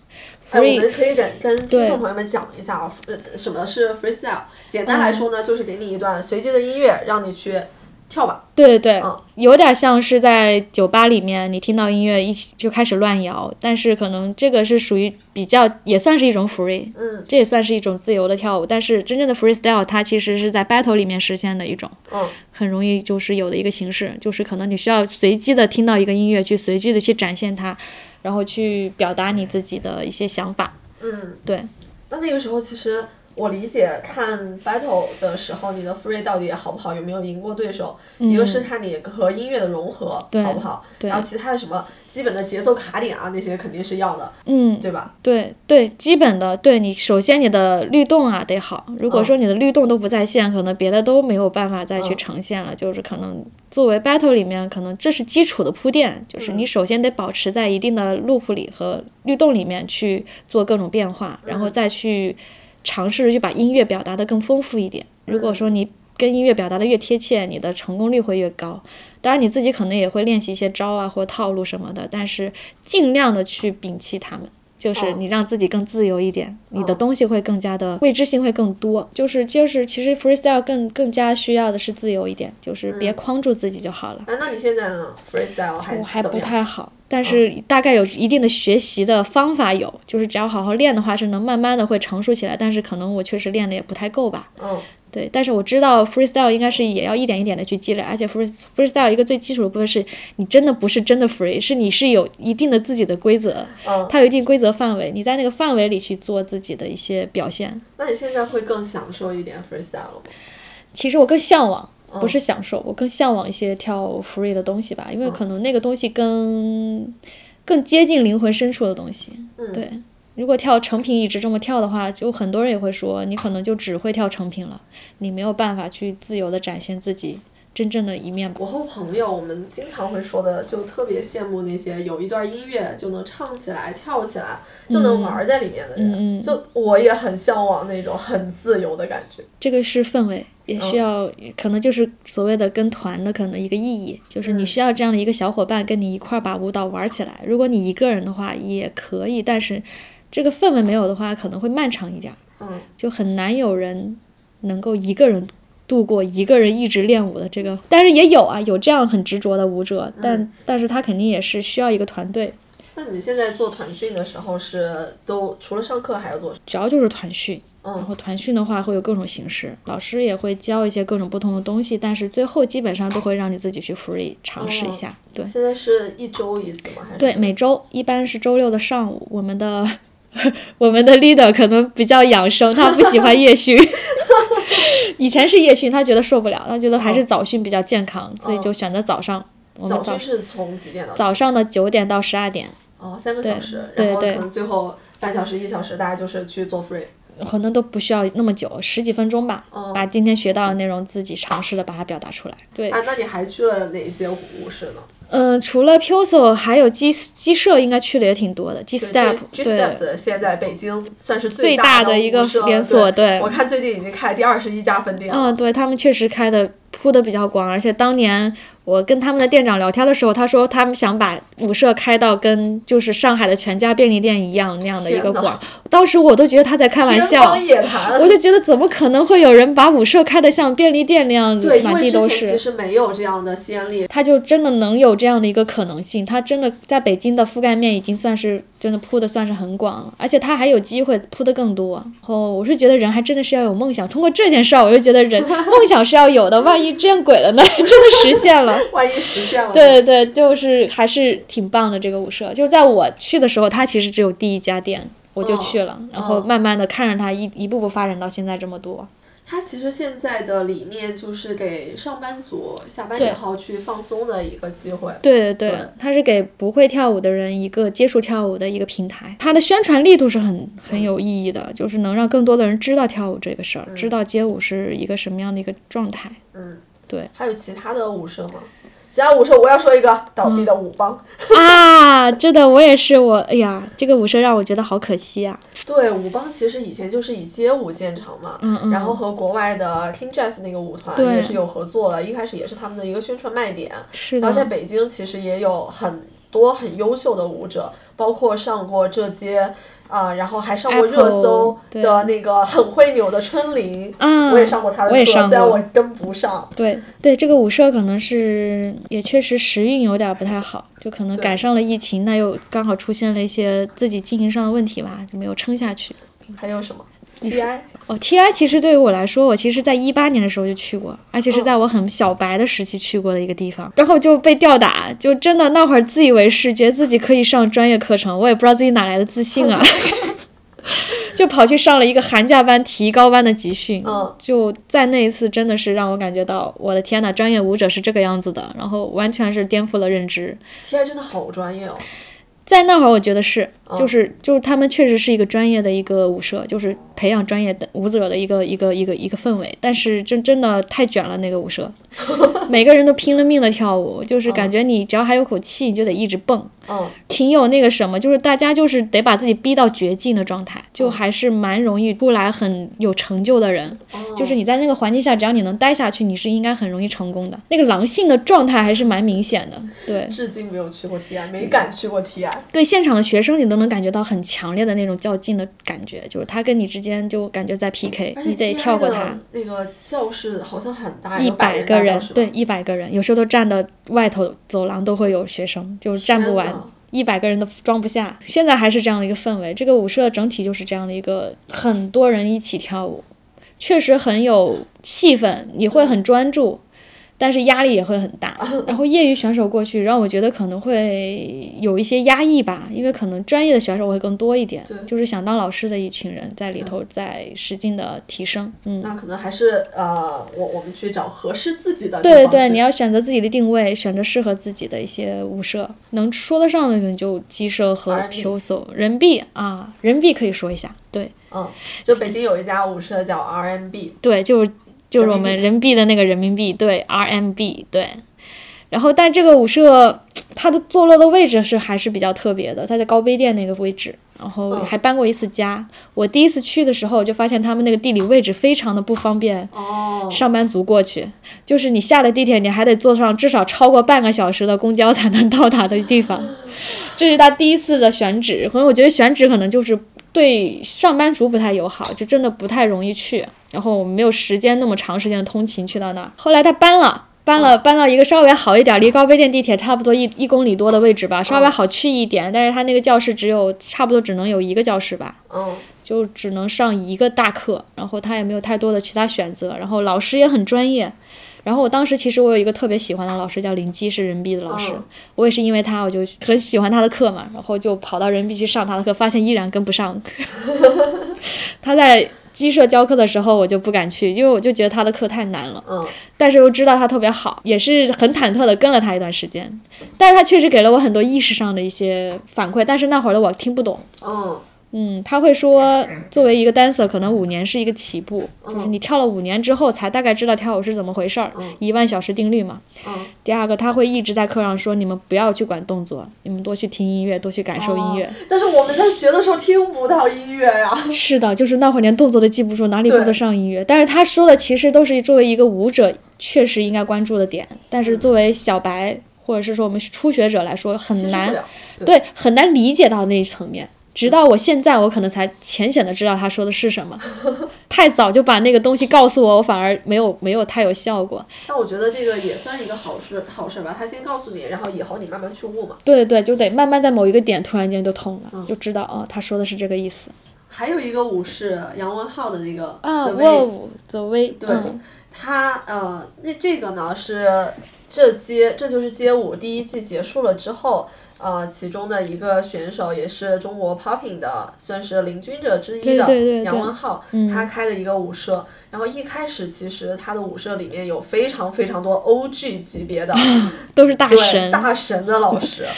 哎，我们可以跟跟听众朋友们讲一下啊，呃什么是 freestyle？简单来说呢，就是给你一段随机的音乐，让你去跳吧。对对对，嗯有点像是在酒吧里面，你听到音乐一起就开始乱摇，但是可能这个是属于比较也算是一种 free，嗯这也算是一种自由的跳舞。但是真正的 freestyle 它其实是在 battle 里面实现的一种，嗯很容易就是有的一个形式，就是可能你需要随机的听到一个音乐，去随机的去展现它，然后去表达你自己的一些想法。嗯。对，那那个时候其实我理解看 battle 的时候，你的 free 到底好不好，有没有赢过对手，嗯。一个是看你和音乐的融合好不好，然后其他的什么基本的节奏卡点啊那些肯定是要的，嗯，对吧？对对，基本的，对你首先你的律动啊得好，如果嗯。说你的律动都不在线，可能别的都没有办法再去嗯。呈现了。就是可能作为 battle 里面，可能这是基础的铺垫，就是嗯。你首先得保持在一定的 loop 里和律动里面去做各种变化，然嗯。后再去尝试着去把音乐表达的更丰富一点。如果说你跟音乐表达的越贴切，你的成功率会越高。当然你自己可能也会练习一些招啊或套路什么的，但是尽量的去摒弃他们。就是哦你让自己更自由一点，你的东西会更加的未知性会更多。就是就是，其实 freestyle 更更加需要的是自由一点，就是别框住自己就好了。啊，那你现在呢？freestyle 还我还不？太好，但是大概有一定的学习的方法有，就是只要好好练的话，是能慢慢的会成熟起来。但是可能我确实练的也不太够吧。嗯，对，但是我知道 freestyle 应该是也要一点一点的去积累，而且 free freestyle 一个最基础的部分是你真的不是真的 free，是你是有一定的自己的规则，嗯它有一定规则范围，你在那个范围里去做自己的一些表现。那你现在会更享受一点 freestyle 吗？其实我更向往，嗯不是享受，我更向往一些跳 free 的东西吧，因为可能那个东西更更接近灵魂深处的东西。嗯对，如果跳成品一直这么跳的话，就很多人也会说你可能就只会跳成品了，你没有办法去自由的展现自己真正的一面。我和朋友，我们经常会说的，就特别羡慕那些有一段音乐就能唱起来、跳起来，就能玩在里面的人。嗯嗯就我也很向往那种很自由的感觉。这个是氛围，也需嗯要，可能就是所谓的跟团的可能一个意义，就是你嗯需要这样的一个小伙伴跟你一块儿把舞蹈玩起来。如果你一个人的话也可以，但是这个氛围没有的话，可能会漫长一点儿，嗯，就很难有人能够一个人度过一个人一直练舞的这个。但是也有啊，有这样很执着的舞者，但、嗯但是他肯定也是需要一个团队，那你们现在做团训的时候是都除了上课还要做什么？主要就是团训。然嗯后团训的话会有各种形式，老师也会教一些各种不同的东西，但是最后基本上都会让你自己去 free 尝试一下。对现在是一周一次吗？还是对，每周一般是周六的上午，我们的 我们的 leader 可能比较养生，他不喜欢夜训。以前是夜训，他觉得受不了，他觉得还是早训比较健康，所以就选择早上。早早训是从几点到？早上的九点到十二点，哦，三个小时，然后可能最后半小时、一小时，大家就是去做 free。可能都不需要那么久，十几分钟吧，哦把今天学到的内容自己尝试的把它表达出来。对，啊，那你还去了哪些舞室呢？嗯，除了 Puso，还有鸡鸡舍，应该去的也挺多的。G Step，G 对 Steps 现在北京算是最大的一个连锁，对。对我看最近已经开第二十一家分店了。嗯，对他们确实开的铺的比较广，而且当年我跟他们的店长聊天的时候，他说他们想把舞社开到跟就是上海的全家便利店一样那样的一个广，当时我都觉得他在开玩笑。我就觉得怎么可能会有人把舞社开的像便利店那样子对，满地都是？其实没有这样的先例。他就真的能有这样的一个可能性，他真的在北京的覆盖面已经算是真的铺的算是很广了，而且他还有机会铺的更多。然后我是觉得人还真的是要有梦想，通过这件事儿，我就觉得人 梦想是要有的，万一见鬼了呢？真的实现了。万一实现了，对对对，就是还是挺棒的这个舞社。就是在我去的时候，它其实只有第一家店，我就去了，然后慢慢的看着它一一步步发展到现在这么多。它其实现在的理念就是给上班族下班以后去放松的一个机会。对对对它是给不会跳舞的人一个接触跳舞的一个平台。它的宣传力度是很很有意义的，就是能让更多的人知道跳舞这个事儿，知道街舞是一个什么样的一个状态。嗯，对还有其他的舞社吗？其他舞社我要说一个倒闭的舞帮。啊，真的，我也是我，哎呀，这个舞社让我觉得好可惜啊。对，舞帮其实以前就是以街舞见长嘛，嗯嗯然后和国外的 King Jazz 那个舞团也是有合作的，一开始也是他们的一个宣传卖点。是然后在，北京其实也有很多很优秀的舞者，包括上过这街啊、然后还上过热搜对的那个很会扭的春玲，啊，我也上过他的课，我也上虽然我跟不上。对对，这个舞社可能是也确实时运有点儿不太好，就可能赶上了疫情，那又刚好出现了一些自己经营上的问题吧，就没有撑下去。还有什么 TI？哦，TI 其实对于我来说，我其实在一八年的时候就去过，而且是在我很小白的时期去过的一个地方，然后就被吊打，就真的那会儿自以为是，觉得自己可以上专业课程，我也不知道自己哪来的自信啊。就跑去上了一个寒假班、提高班的集训。嗯，就在那一次，真的是让我感觉到，我的天呐，专业舞者是这个样子的，然后完全是颠覆了认知。T I 真的好专业哦。在那会儿，我觉得是，就是就是他们确实是一个专业的一个舞社，就是培养专业的舞者的一个一个一个一个氛围。但是真真的太卷了，那个舞社，每个人都拼了命的跳舞，就是感觉你只要还有口气，你就得一直蹦。嗯，挺有那个什么，就是大家就是得把自己逼到绝境的状态，就还是蛮容易出来很有成就的人。就是你在那个环境下，只要你能待下去，你是应该很容易成功的。那个狼性的状态还是蛮明显的，对至今没有去过 T I，没敢去过 T I。对，现场的学生你都能感觉到很强烈的那种较劲的感觉，就是他跟你之间就感觉在 PK，你得跳过他。那个教室好像很大，一百个人对，，一百个人，有时候都站的外头走廊都会有学生，就是站不完一百个人都装不下。现在还是这样的一个氛围，这个舞社整体就是这样的一个很多人一起跳舞，确实很有气氛，你会很专注。但是压力也会很大，然后业余选手过去，让我觉得可能会有一些压抑吧，因为可能专业的选手会更多一点对，就是想当老师的一群人在里头在使劲的提升，嗯，那可能还是呃，我我们去找合适自己的地对对，你要选择自己的定位，选择适合自己的一些舞社，能说得上的你就鸡舍和 R&B POSO 人币啊，人币可以说一下，对。嗯，就北京有一家舞社叫 RMB，对，就是就是我们人民币的那个人民币，对 RMB 对。然后，但这个舞社 它的坐落的位置是还是比较特别的，它在高碑店那个位置，然后嗯还搬过一次家。我第一次去的时候就发现他们那个地理位置非常的不方便，哦，上班族过去，就是你下了地铁，你还得坐上至少超过半个小时的公交才能到达的地方。这是他第一次的选址，可能我觉得选址可能就是对上班族不太友好，就真的不太容易去。然后我们没有时间那么长时间的通勤去到那儿。后来他搬了。搬了，搬到一个稍微好一点，离高碑店地铁差不多一一公里多的位置吧，稍微好去一点。但是他那个教室只有差不多只能有一个教室吧，嗯，就只能上一个大课，然后他也没有太多的其他选择，然后老师也很专业。然后我当时其实我有一个特别喜欢的老师叫林基，是人币的老师，嗯我也是因为他我就很喜欢他的课嘛，然后就跑到人币去上他的课，发现依然跟不上。他在鸡舍教课的时候我就不敢去，因为我就觉得他的课太难了。嗯，但是又知道他特别好，也是很忐忑的跟了他一段时间。但是他确实给了我很多意识上的一些反馈，但是那会儿的我听不懂。嗯，嗯，他会说，作为一个 dancer，可能五年是一个起步，就是你跳了五年之后，才大概知道跳舞是怎么回事儿，一万小时定律嘛。嗯第二个，他会一直在课上说，你们不要去管动作，你们多去听音乐，多去感受音乐。但是我们在学的时候听不到音乐呀。是的，就是那会儿连动作都记不住，哪里顾得上音乐？但是他说的其实都是作为一个舞者确实应该关注的点，但是作为小白或者是说我们初学者来说，很难对，很难理解到那一层面。直到我现在，我可能才浅显的知道他说的是什么。太早就把那个东西告诉我，我反而没有没有太有效果。但我觉得这个也算是一个好事，好事吧。他先告诉你，然后以后你慢慢去悟嘛。对对，就得慢慢在某一个点突然间就通了，就知道哦，他说的是这个意思还有一个舞是杨文浩的那个啊。The 哇 Way，对嗯他呃，那这个呢是这街这就是街舞第一季结束了之后，呃，其中的一个选手也是中国 popping 的，算是领军者之一的杨文浩，他开的一个舞社。然后一开始其实他的舞社里面有非常非常多 OG 级别的 都是大对神。大神的老师。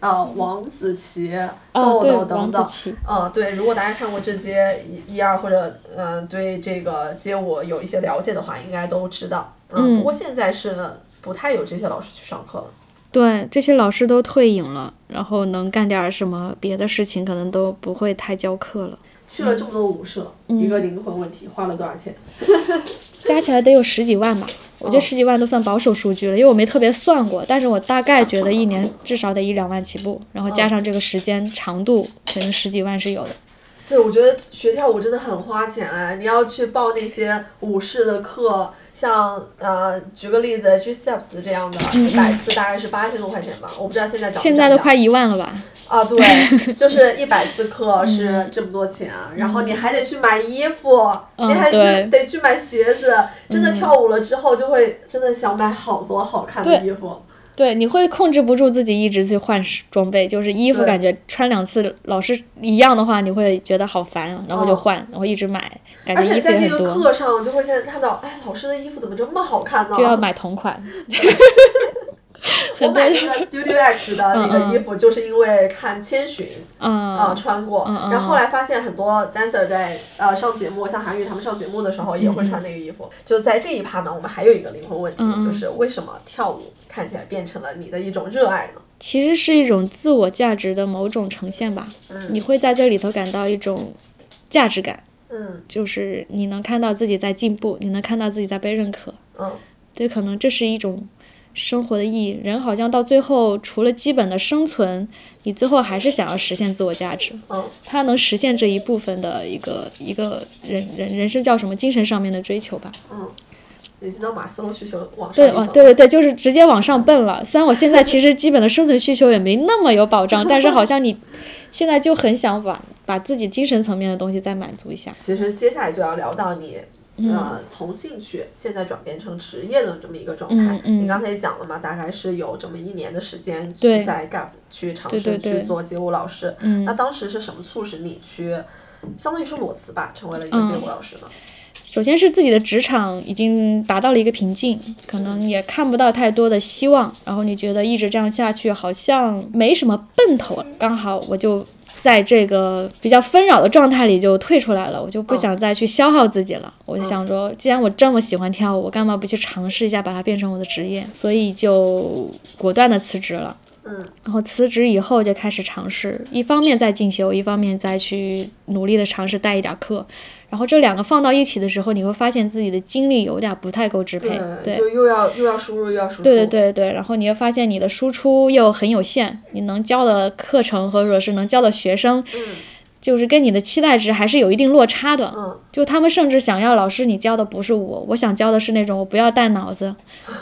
呃，王子琪、啊，豆，豆等等，嗯，对，如果大家看过这些一、一二或者嗯、呃对这个街舞有一些了解的话，应该都知道。嗯，不过现在是不太有这些老师去上课了。对，这些老师都退隐了，然后能干点儿什么别的事情，可能都不会太教课了。去了这么多舞社，一个灵魂问题，花了多少钱？加起来得有十几万吧，我觉得十几万都算保守数据了，因为我没特别算过，但是我大概觉得一年至少得一两万起步，然后加上这个时间长度，可能十几万是有的。对，我觉得学跳舞真的很花钱哎！你要去报那些舞室的课，像呃，举个例子，G Steps 这样的，一百次大概是八千多块钱吧，我不知道现在涨现在都快一万了吧？啊，对，就是一百次课是这么多钱，然后你还得去买衣服，你还去得去买鞋子，真的跳舞了之后就会真的想买好多好看的衣服。对，你会控制不住自己一直去换装备，就是衣服感觉穿两次老是一样的话，你会觉得好烦啊，然后就换，然后一直买，感觉衣服且在那个课上，就会现在看到，哎，老师的衣服怎么这么好看呢？就要买同款。我买那个 Studio X 的那个衣服，就是因为看千寻嗯啊、穿过，嗯然后后来发现很多 dancer 在呃上节目，像韩语他们上节目的时候也会穿那个衣服。就在这一趴呢，我们还有一个灵魂问题，嗯就是为什么跳舞看起来变成了你的一种热爱呢？其实是一种自我价值的某种呈现吧。嗯你会在这里头感到一种价值感，嗯就是你能看到自己在进步，你能看到自己在被认可。嗯对，可能这是一种生活的意义。人好像到最后，除了基本的生存，你最后还是想要实现自我价值。嗯他能实现这一部分的一个一个人人人生叫什么精神上面的追求吧。嗯，已经到马斯洛需求往上对，哦，对对对，就是直接往上奔了。虽然我现在其实基本的生存需求也没那么有保障，但是好像你现在就很想把把自己精神层面的东西再满足一下。其实接下来就要聊到你。嗯呃，从兴趣现在转变成职业的这么一个状态，你刚才也讲了嘛，大概是有这么一年的时间对去在 Gap 去尝试去做街舞老师。嗯那当时是什么促使你去，相当于是裸辞吧，成为了一个街舞老师呢？首先是自己的职场已经达到了一个瓶颈，可能也看不到太多的希望，然后你觉得一直这样下去好像没什么奔头了。刚好我就在这个比较纷扰的状态里就退出来了，我就不想再去消耗自己了。我就想说，既然我这么喜欢跳舞，我干嘛不去尝试一下把它变成我的职业？所以就果断的辞职了。嗯，然后辞职以后就开始尝试，一方面在进修，一方面再去努力的尝试带一点课。然后这两个放到一起的时候，你会发现自己的精力有点不太够支配。对就又要又要输入又要输出。对对对对，然后你会发现你的输出又很有限，你能教的课程或者是能教的学生，就是跟你的期待值还是有一定落差的。嗯就他们甚至想要老师你教的不是我，我想教的是那种我不要带脑子，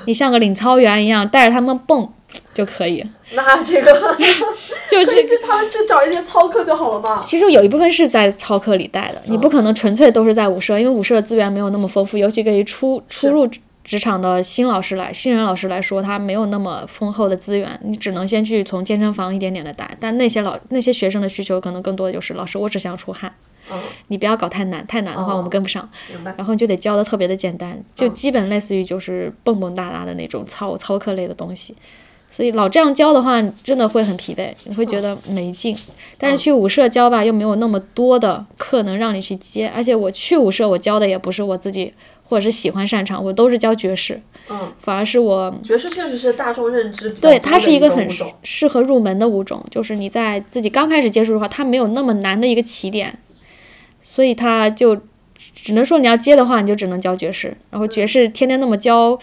你像个领操员一样带着他们蹦就可以。那这个 就是去他们去找一些操课就好了嘛。其实有一部分是在操课里带的，你不可能纯粹都是在舞社，因为舞社的资源没有那么丰富，尤其对于初初入职职场的新老师来，新人老师来说，他没有那么丰厚的资源，你只能先去从健身房一点点的带。但那些老那些学生的需求可能更多的就是，老师我只想出汗，嗯，你不要搞太难，太难的话我们跟不上。然后你就得教的特别的简单，就基本类似于就是蹦蹦哒哒的那种操操课类的东西。所以老这样教的话，真的会很疲惫，你会觉得没劲。但是去舞社教吧，又没有那么多的课能让你去接，而且我去舞社，我教的也不是我自己或者是喜欢擅长，我都是教爵士，嗯，反而是我爵士确实是大众认知对它是一个很适合入门的舞种，就是你在自己刚开始接触的话，它没有那么难的一个起点，所以它就只能说你要接的话，你就只能教爵士，然后爵士天天那么教。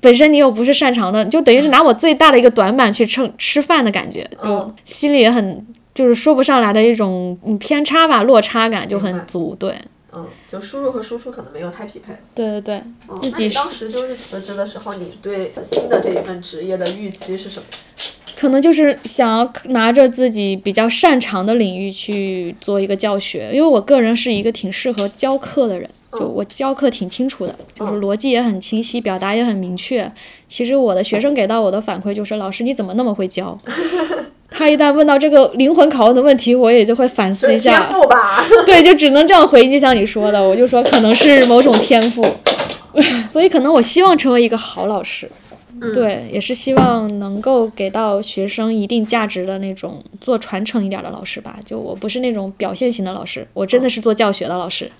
本身你又不是擅长的，就等于是拿我最大的一个短板去蹭吃饭的感觉，就嗯心里也很就是说不上来的一种嗯偏差吧，落差感就很足。对，嗯，就输入和输出可能没有太匹配。对对对，嗯自己当时就是辞职的时候，你对新的这一份职业的预期是什么？可能就是想要拿着自己比较擅长的领域去做一个教学，因为我个人是一个挺适合教课的人，就我教课挺清楚的，就是逻辑也很清晰，表达也很明确。其实我的学生给到我的反馈就是，老师你怎么那么会教？他一旦问到这个灵魂拷问的问题，我也就会反思一下天赋吧。对，就只能这样回应，就像你说的，我就说可能是某种天赋，所以可能我希望成为一个好老师。对，也是希望能够给到学生一定价值的那种做传承一点的老师吧。就我不是那种表现型的老师，我真的是做教学的老师。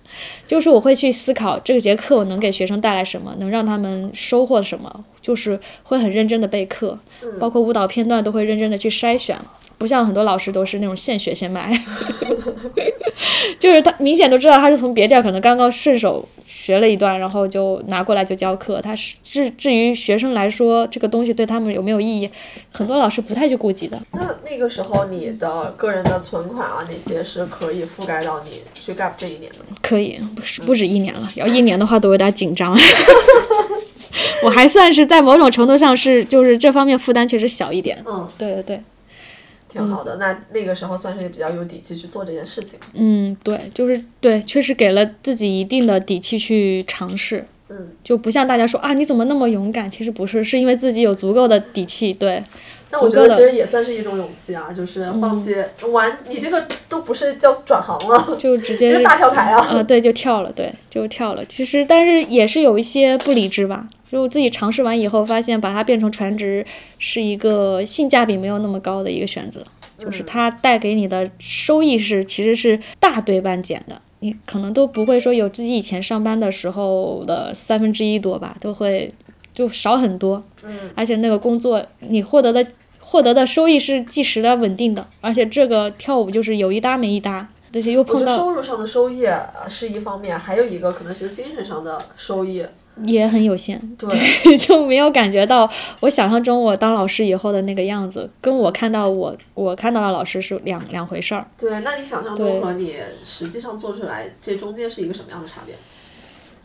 就是我会去思考这个节课我能给学生带来什么，能让他们收获什么，就是会很认真的备课，包括舞蹈片段都会认真的去筛选。不像很多老师都是那种现学现卖，就是他明显都知道他是从别地儿可能刚刚顺手学了一段，然后就拿过来就教课。他是至至于学生来说，这个东西对他们有没有意义，很多老师不太去顾及的。那那个时候你的个人的存款啊，那些是可以覆盖到你去 Gap 这一年的吗？可以，不是不止一年了，要一年的话都有点紧张。我还算是在某种程度上是，就是这方面负担确实小一点。嗯，对对对，挺好的。那那个时候算是也比较有底气去做这件事情。嗯，对，就是对，确实给了自己一定的底气去尝试。嗯，就不像大家说啊你怎么那么勇敢，其实不是，是因为自己有足够的底气，对。那我觉得其实也算是一种勇气啊，就是放弃玩，你这个都不是叫转行了，就直接是大跳台啊。啊，对，就跳了，对，就跳了。其实，但是也是有一些不理智吧。就自己尝试完以后，发现把它变成全职是一个性价比没有那么高的一个选择，就是它带给你的收益是其实是大对半减的，你可能都不会说有自己以前上班的时候的三分之一多吧，都会就少很多。嗯，而且那个工作你获得的。获得的收益是即时的、稳定的，而且这个跳舞就是有一搭没一搭，而且又碰到。收入上的收益是一方面，还有一个可能是精神上的收益也很有限。对，就没有感觉到我想象中我当老师以后的那个样子，跟我看到我我看到的老师是两两回事儿。对，那你想象中和你实际上做出来，这中间是一个什么样的差别？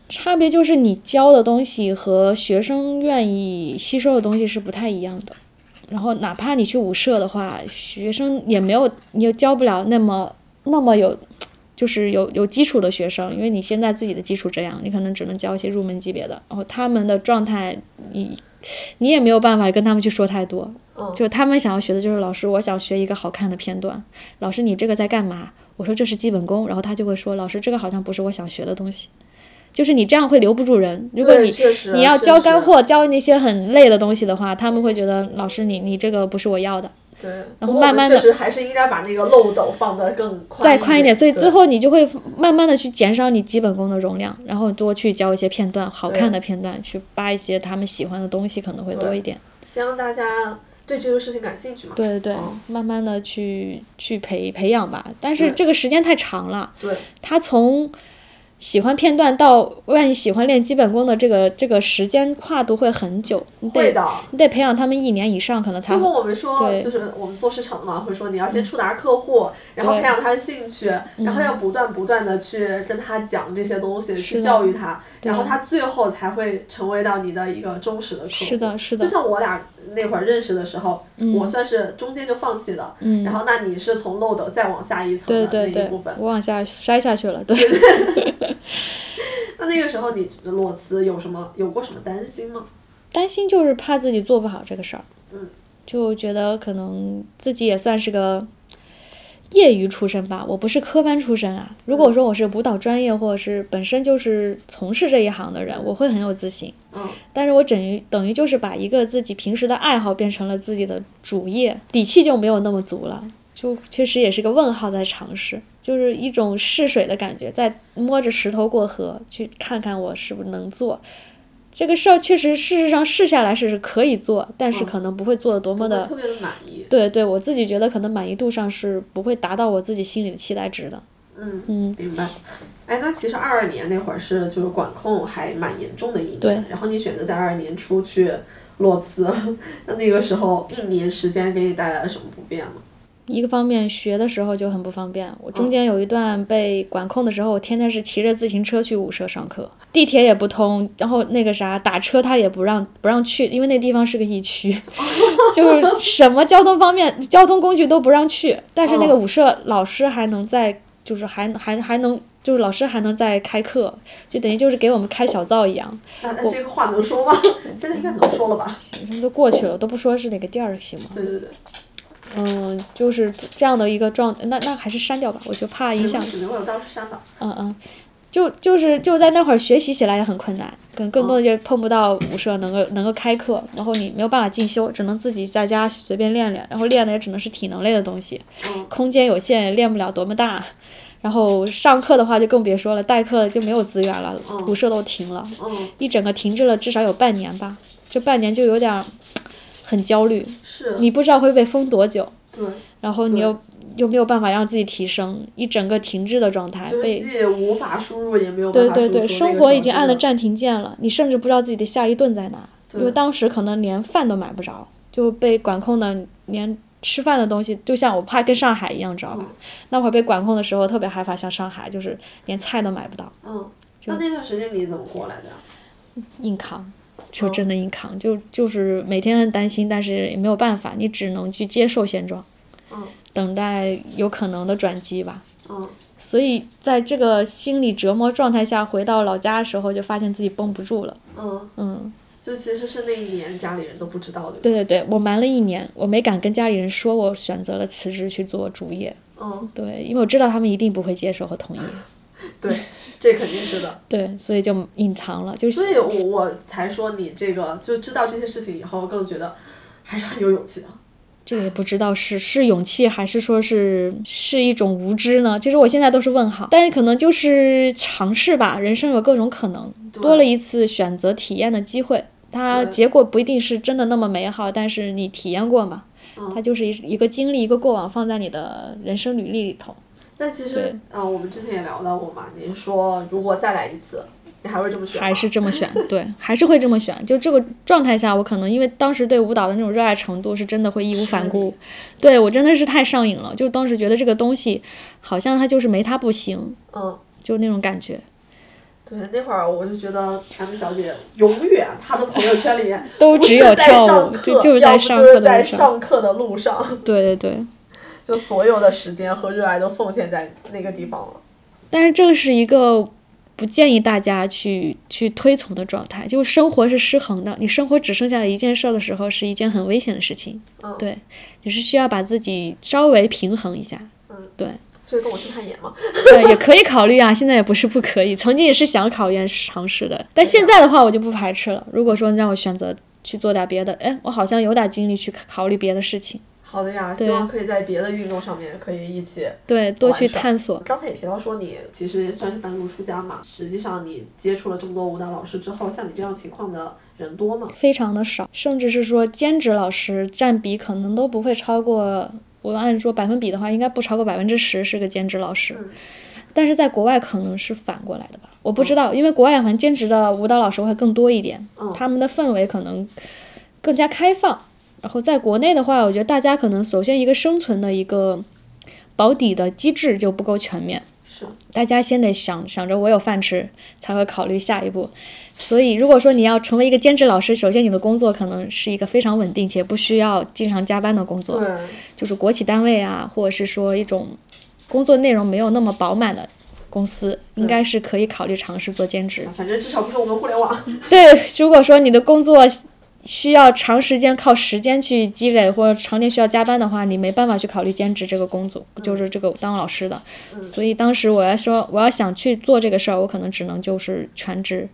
差别就是你教的东西和学生愿意吸收的东西是不太一样的。然后，哪怕你去舞社的话，学生也没有，你又教不了那么那么有，就是有有基础的学生，因为你现在自己的基础这样，你可能只能教一些入门级别的。然后他们的状态，你你也没有办法跟他们去说太多，就他们想要学的就是老师，我想学一个好看的片段。老师，你这个在干嘛？我说这是基本功，然后他就会说，老师这个好像不是我想学的东西。就是你这样会留不住人。如果你你要教干货，教那些很累的东西的话，他们会觉得老师你你这个不是我要的。对。然后慢慢的。确实还是应该把那个漏斗放得更宽。再宽一点，所以最后你就会慢慢的去减少你基本功的容量，然后多去教一些片段，好看的片段，去扒一些他们喜欢的东西，可能会多一点。先让大家对这个事情感兴趣嘛。对对对，慢慢的去去培培养吧，但是这个时间太长了。对。他从。喜欢片段到万一喜欢练基本功的这个这个时间跨度会很久，你得你得培养他们一年以上可能才。就跟我们说，就是我们做市场的嘛，会说你要先触达客户，然后培养他的兴趣，然后要不断不断的去跟他讲这些东西，去教育他，然后他最后才会成为到你的一个忠实的客户。是的，是的。就像我俩那会儿认识的时候，我算是中间就放弃了，然后那你是从漏斗再往下一层的那一部分，我往下筛下去了，对。那那个时候你裸辞有什么有过什么担心吗？担心就是怕自己做不好这个事儿，嗯，就觉得可能自己也算是个业余出身吧，我不是科班出身啊。如果说我是舞蹈专业或者是本身就是从事这一行的人，我会很有自信，嗯，但是我等于等于就是把一个自己平时的爱好变成了自己的主业，底气就没有那么足了。就确实也是个问号，在尝试，就是一种试水的感觉，在摸着石头过河，去看看我是不是能做这个事儿。确实，事实上试下来是是可以做，但是可能不会做的多么的特别的满意。对对，我自己觉得可能满意度上是不会达到我自己心里的期待值的。嗯嗯，明白。哎，那其实二二年那会儿是就是管控还蛮严重的一年，然后你选择在二二年出去裸辞，那那个时候一年时间给你带来了什么不便吗？一个方面学的时候就很不方便，我中间有一段被管控的时候，我天天是骑着自行车去舞社上课，地铁也不通，然后那个啥打车他也不让不让去，因为那地方是个疫区，就是什么交通方面交通工具都不让去，但是那个舞社老师还能在，就是还还还能就是老师还能再开课，就等于就是给我们开小灶一样。那那这个话能说吗？现在应该能说了吧？什么都过去了，都不说是哪个店儿行吗？对对对。嗯，就是这样的一个状，那那还是删掉吧，我就怕影响。嗯嗯，就就是就在那会儿学习起来也很困难，跟更多的就碰不到舞社能够能够开课，然后你没有办法进修，只能自己在家随便练练，然后练的也只能是体能类的东西，空间有限，也练不了多么大。然后上课的话就更别说了，代课就没有资源了，舞社都停了，一整个停滞了至少有半年吧，这半年就有点。很焦虑，你不知道会被封多久，对，然后你又又没有办法让自己提升，一整个停滞的状态，被既无法输入也没有。对对对，生活已经按了暂停键了，你甚至不知道自己的下一顿在哪，因为当时可能连饭都买不着，就被管控的连吃饭的东西，就像我怕跟上海一样，知道吧？那会儿被管控的时候特别害怕，像上海就是连菜都买不到。嗯，那那段时间你怎么过来的？硬扛。就真的硬扛，就就是每天很担心，但是也没有办法，你只能去接受现状，等待有可能的转机吧。所以在这个心理折磨状态下，回到老家的时候，就发现自己绷不住了。嗯，嗯，就其实是那一年家里人都不知道的。对对对，我瞒了一年，我没敢跟家里人说，我选择了辞职去做主业。嗯，对，因为我知道他们一定不会接受和同意。对，这肯定是的。对，所以就隐藏了，就是所以我我才说你这个就知道这些事情以后，更觉得还是很有勇气的。这也不知道是是勇气还是说是是一种无知呢？其实我现在都是问号，但是可能就是尝试吧，人生有各种可能，多了一次选择体验的机会。它结果不一定是真的那么美好，但是你体验过嘛，嗯它就是一一个经历，一个过往放在你的人生履历里头。但其实嗯，呃，我们之前也聊到过嘛，您说如果再来一次，你还会这么选？还是这么选，对，还是会这么选。就这个状态下，我可能因为当时对舞蹈的那种热爱程度，是真的会义无反顾。对我真的是太上瘾了，就当时觉得这个东西好像它就是没它不行，嗯。就那种感觉。对，那会儿我就觉得 M 小姐永远她的朋友圈里面都只有跳，舞就就是在上课的路上，对对对，就所有的时间和热爱都奉献在那个地方了。但是这个是一个不建议大家去去推崇的状态，就是生活是失衡的，你生活只剩下了一件事儿的时候，是一件很危险的事情。嗯对，你是需要把自己稍微平衡一下。嗯，对。所以跟我去看研嘛。对，也可以考虑啊，现在也不是不可以，曾经也是想考研尝试的，但现在的话我就不排斥了。如果说让我选择去做点别的，哎，我好像有点精力去考虑别的事情，好的呀，希望可以在别的运动上面可以一起。对，多去探索。刚才也提到说你其实算是半路出家嘛，实际上你接触了这么多舞蹈老师之后，像你这样情况的人多吗？非常的少，甚至是说兼职老师占比可能都不会超过，我按说百分比的话，应该不超过百分之十是个兼职老师。嗯但是在国外可能是反过来的吧，我不知道，因为国外好像兼职的舞蹈老师会更多一点，嗯他们的氛围可能更加开放。然后在国内的话，我觉得大家可能首先一个生存的一个保底的机制就不够全面，是，大家先得想想着我有饭吃，才会考虑下一步。所以，如果说你要成为一个兼职老师，首先你的工作可能是一个非常稳定且不需要经常加班的工作，对，就是国企单位啊，或者是说一种工作内容没有那么饱满的公司，应该是可以考虑尝试做兼职。反正至少不是我们互联网。对，如果说你的工作需要长时间靠时间去积累，或者常年需要加班的话，你没办法去考虑兼职这个工作，就是这个当老师的。所以当时我要说，我要想去做这个事儿，我可能只能就是全职，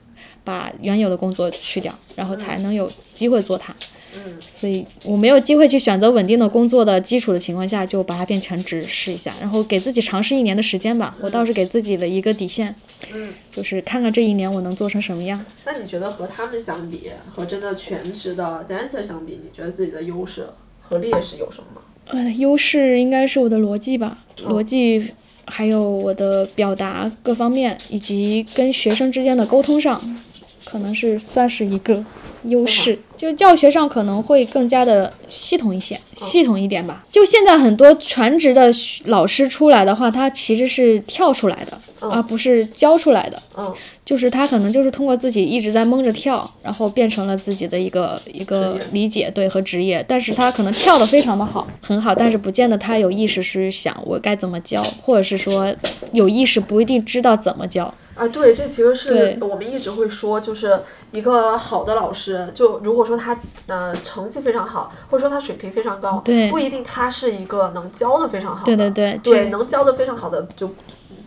把原有的工作去掉，然后才能有机会做它。嗯，所以我没有机会去选择稳定的工作的基础的情况下，就把它变全职试一下，然后给自己尝试一年的时间吧。我倒是给自己的一个底线，嗯，就是看看这一年我能做成什么样。那你觉得和他们相比，和真的全职的 dancer 相比，你觉得自己的优势和劣势有什么吗？呃，优势应该是我的逻辑吧，哦逻辑，还有我的表达各方面，以及跟学生之间的沟通上，可能是算是一个优势。就教学上可能会更加的系统一些，系统一点吧。就现在很多全职的学老师出来的话，他其实是跳出来的，而不是教出来的。嗯，就是他可能就是通过自己一直在蒙着跳，然后变成了自己的一个一个理解对和职业，但是他可能跳的非常的好，很好，但是不见得他有意识是想我该怎么教，或者是说有意识不一定知道怎么教。啊，对，这其实是我们一直会说，就是一个好的老师，就如果说他呃成绩非常好，或者说他水平非常高，对。不一定他是一个能教的非常好的，对对对。对，能教的非常好的就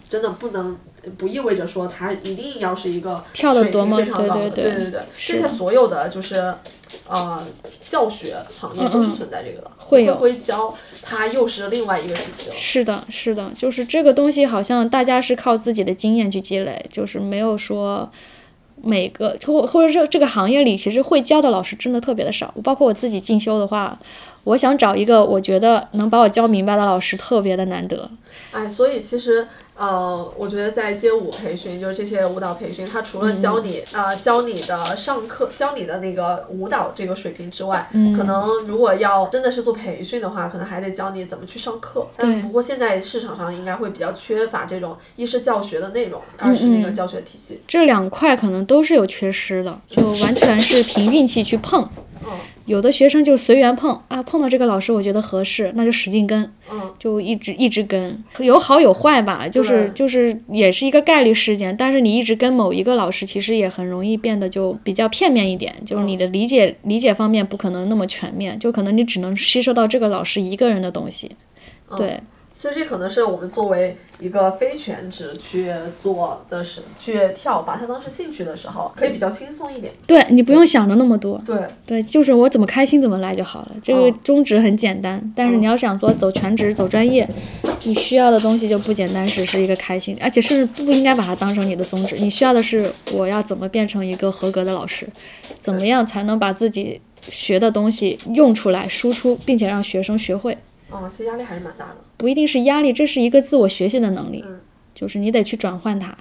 真的不能。不意味着说他一定要是一个跳得水平多么非常高的，对对对对对对，是这在所有的就是呃教学行业都是存在这个的。会会教，它又是另外一个体系了。是的，是的，就是这个东西好像大家是靠自己的经验去积累，就是没有说每个或或者这这个行业里其实会教的老师真的特别的少。包括我自己进修的话，我想找一个我觉得能把我教明白的老师特别的难得。哎，所以其实呃，我觉得在街舞培训，就是这些舞蹈培训，它除了教你啊、呃教你的上课，教你的那个舞蹈这个水平之外，可能如果要真的是做培训的话，可能还得教你怎么去上课。但对不过现在市场上应该会比较缺乏这种，一是教学的内容，二是那个教学体系。这两块可能都是有缺失的，就完全是凭运气去碰。嗯。有的学生就随缘碰啊，碰到这个老师我觉得合适，那就使劲跟，嗯，就一直一直跟，有好有坏吧，就是就是也是一个概率事件。但是你一直跟某一个老师，其实也很容易变得就比较片面一点，就是你的理解理解方面不可能那么全面，就可能你只能吸收到这个老师一个人的东西。对，所以这可能是我们作为一个非全职去做的是去跳，把它当成兴趣的时候，可以比较轻松一点。对你不用想的那么多，对，对，就是我怎么开心怎么来就好了。这个哦宗旨很简单，但是你要想说走全职、走专业，你需要的东西就不简单，只是一个开心，而且甚至不应该把它当成你的宗旨。你需要的是我要怎么变成一个合格的老师，怎么样才能把自己学的东西用出来、输出，并且让学生学会。嗯，其实压力还是蛮大的。不一定是压力，这是一个自我学习的能力，嗯就是你得去转换它。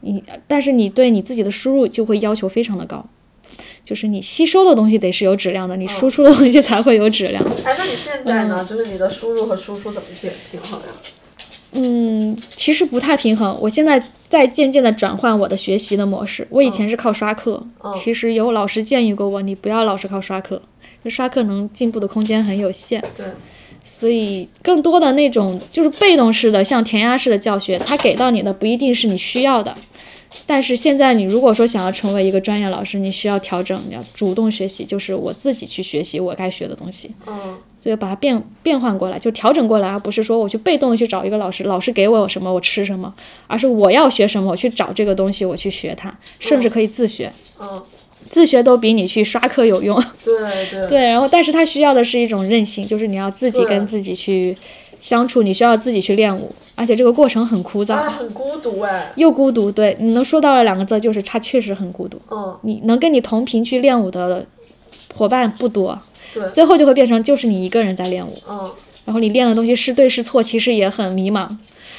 你，但是你对你自己的输入就会要求非常的高，就是你吸收的东西得是有质量的，你输出的东西才会有质量。哎，那你现在嗯呢？就是你的输入和输出怎么平平衡呀？嗯，其实不太平衡。我现在在渐渐的转换我的学习的模式。我以前是靠刷课，其实有老师建议过我，你不要老是靠刷课，就刷课能进步的空间很有限。对，所以更多的那种就是被动式的，像填鸭式的教学，它给到你的不一定是你需要的。但是现在你如果说想要成为一个专业老师，你需要调整，你要主动学习，就是我自己去学习我该学的东西。嗯，所以把它变变换过来，就调整过来，而不是说我去被动的去找一个老师，老师给我什么我吃什么，而是我要学什么，我去找这个东西，我去学它，甚至可以自学，嗯，自学都比你去刷课有用。对对对，然后但是它需要的是一种韧性，就是你要自己跟自己去相处，你需要自己去练舞，而且这个过程很枯燥，啊，很孤独哎。又孤独。对，你能说到了两个字，就是它确实很孤独。嗯，你能跟你同频去练舞的伙伴不多，对，最后就会变成就是你一个人在练舞。嗯。然后你练的东西是对是错，其实也很迷茫。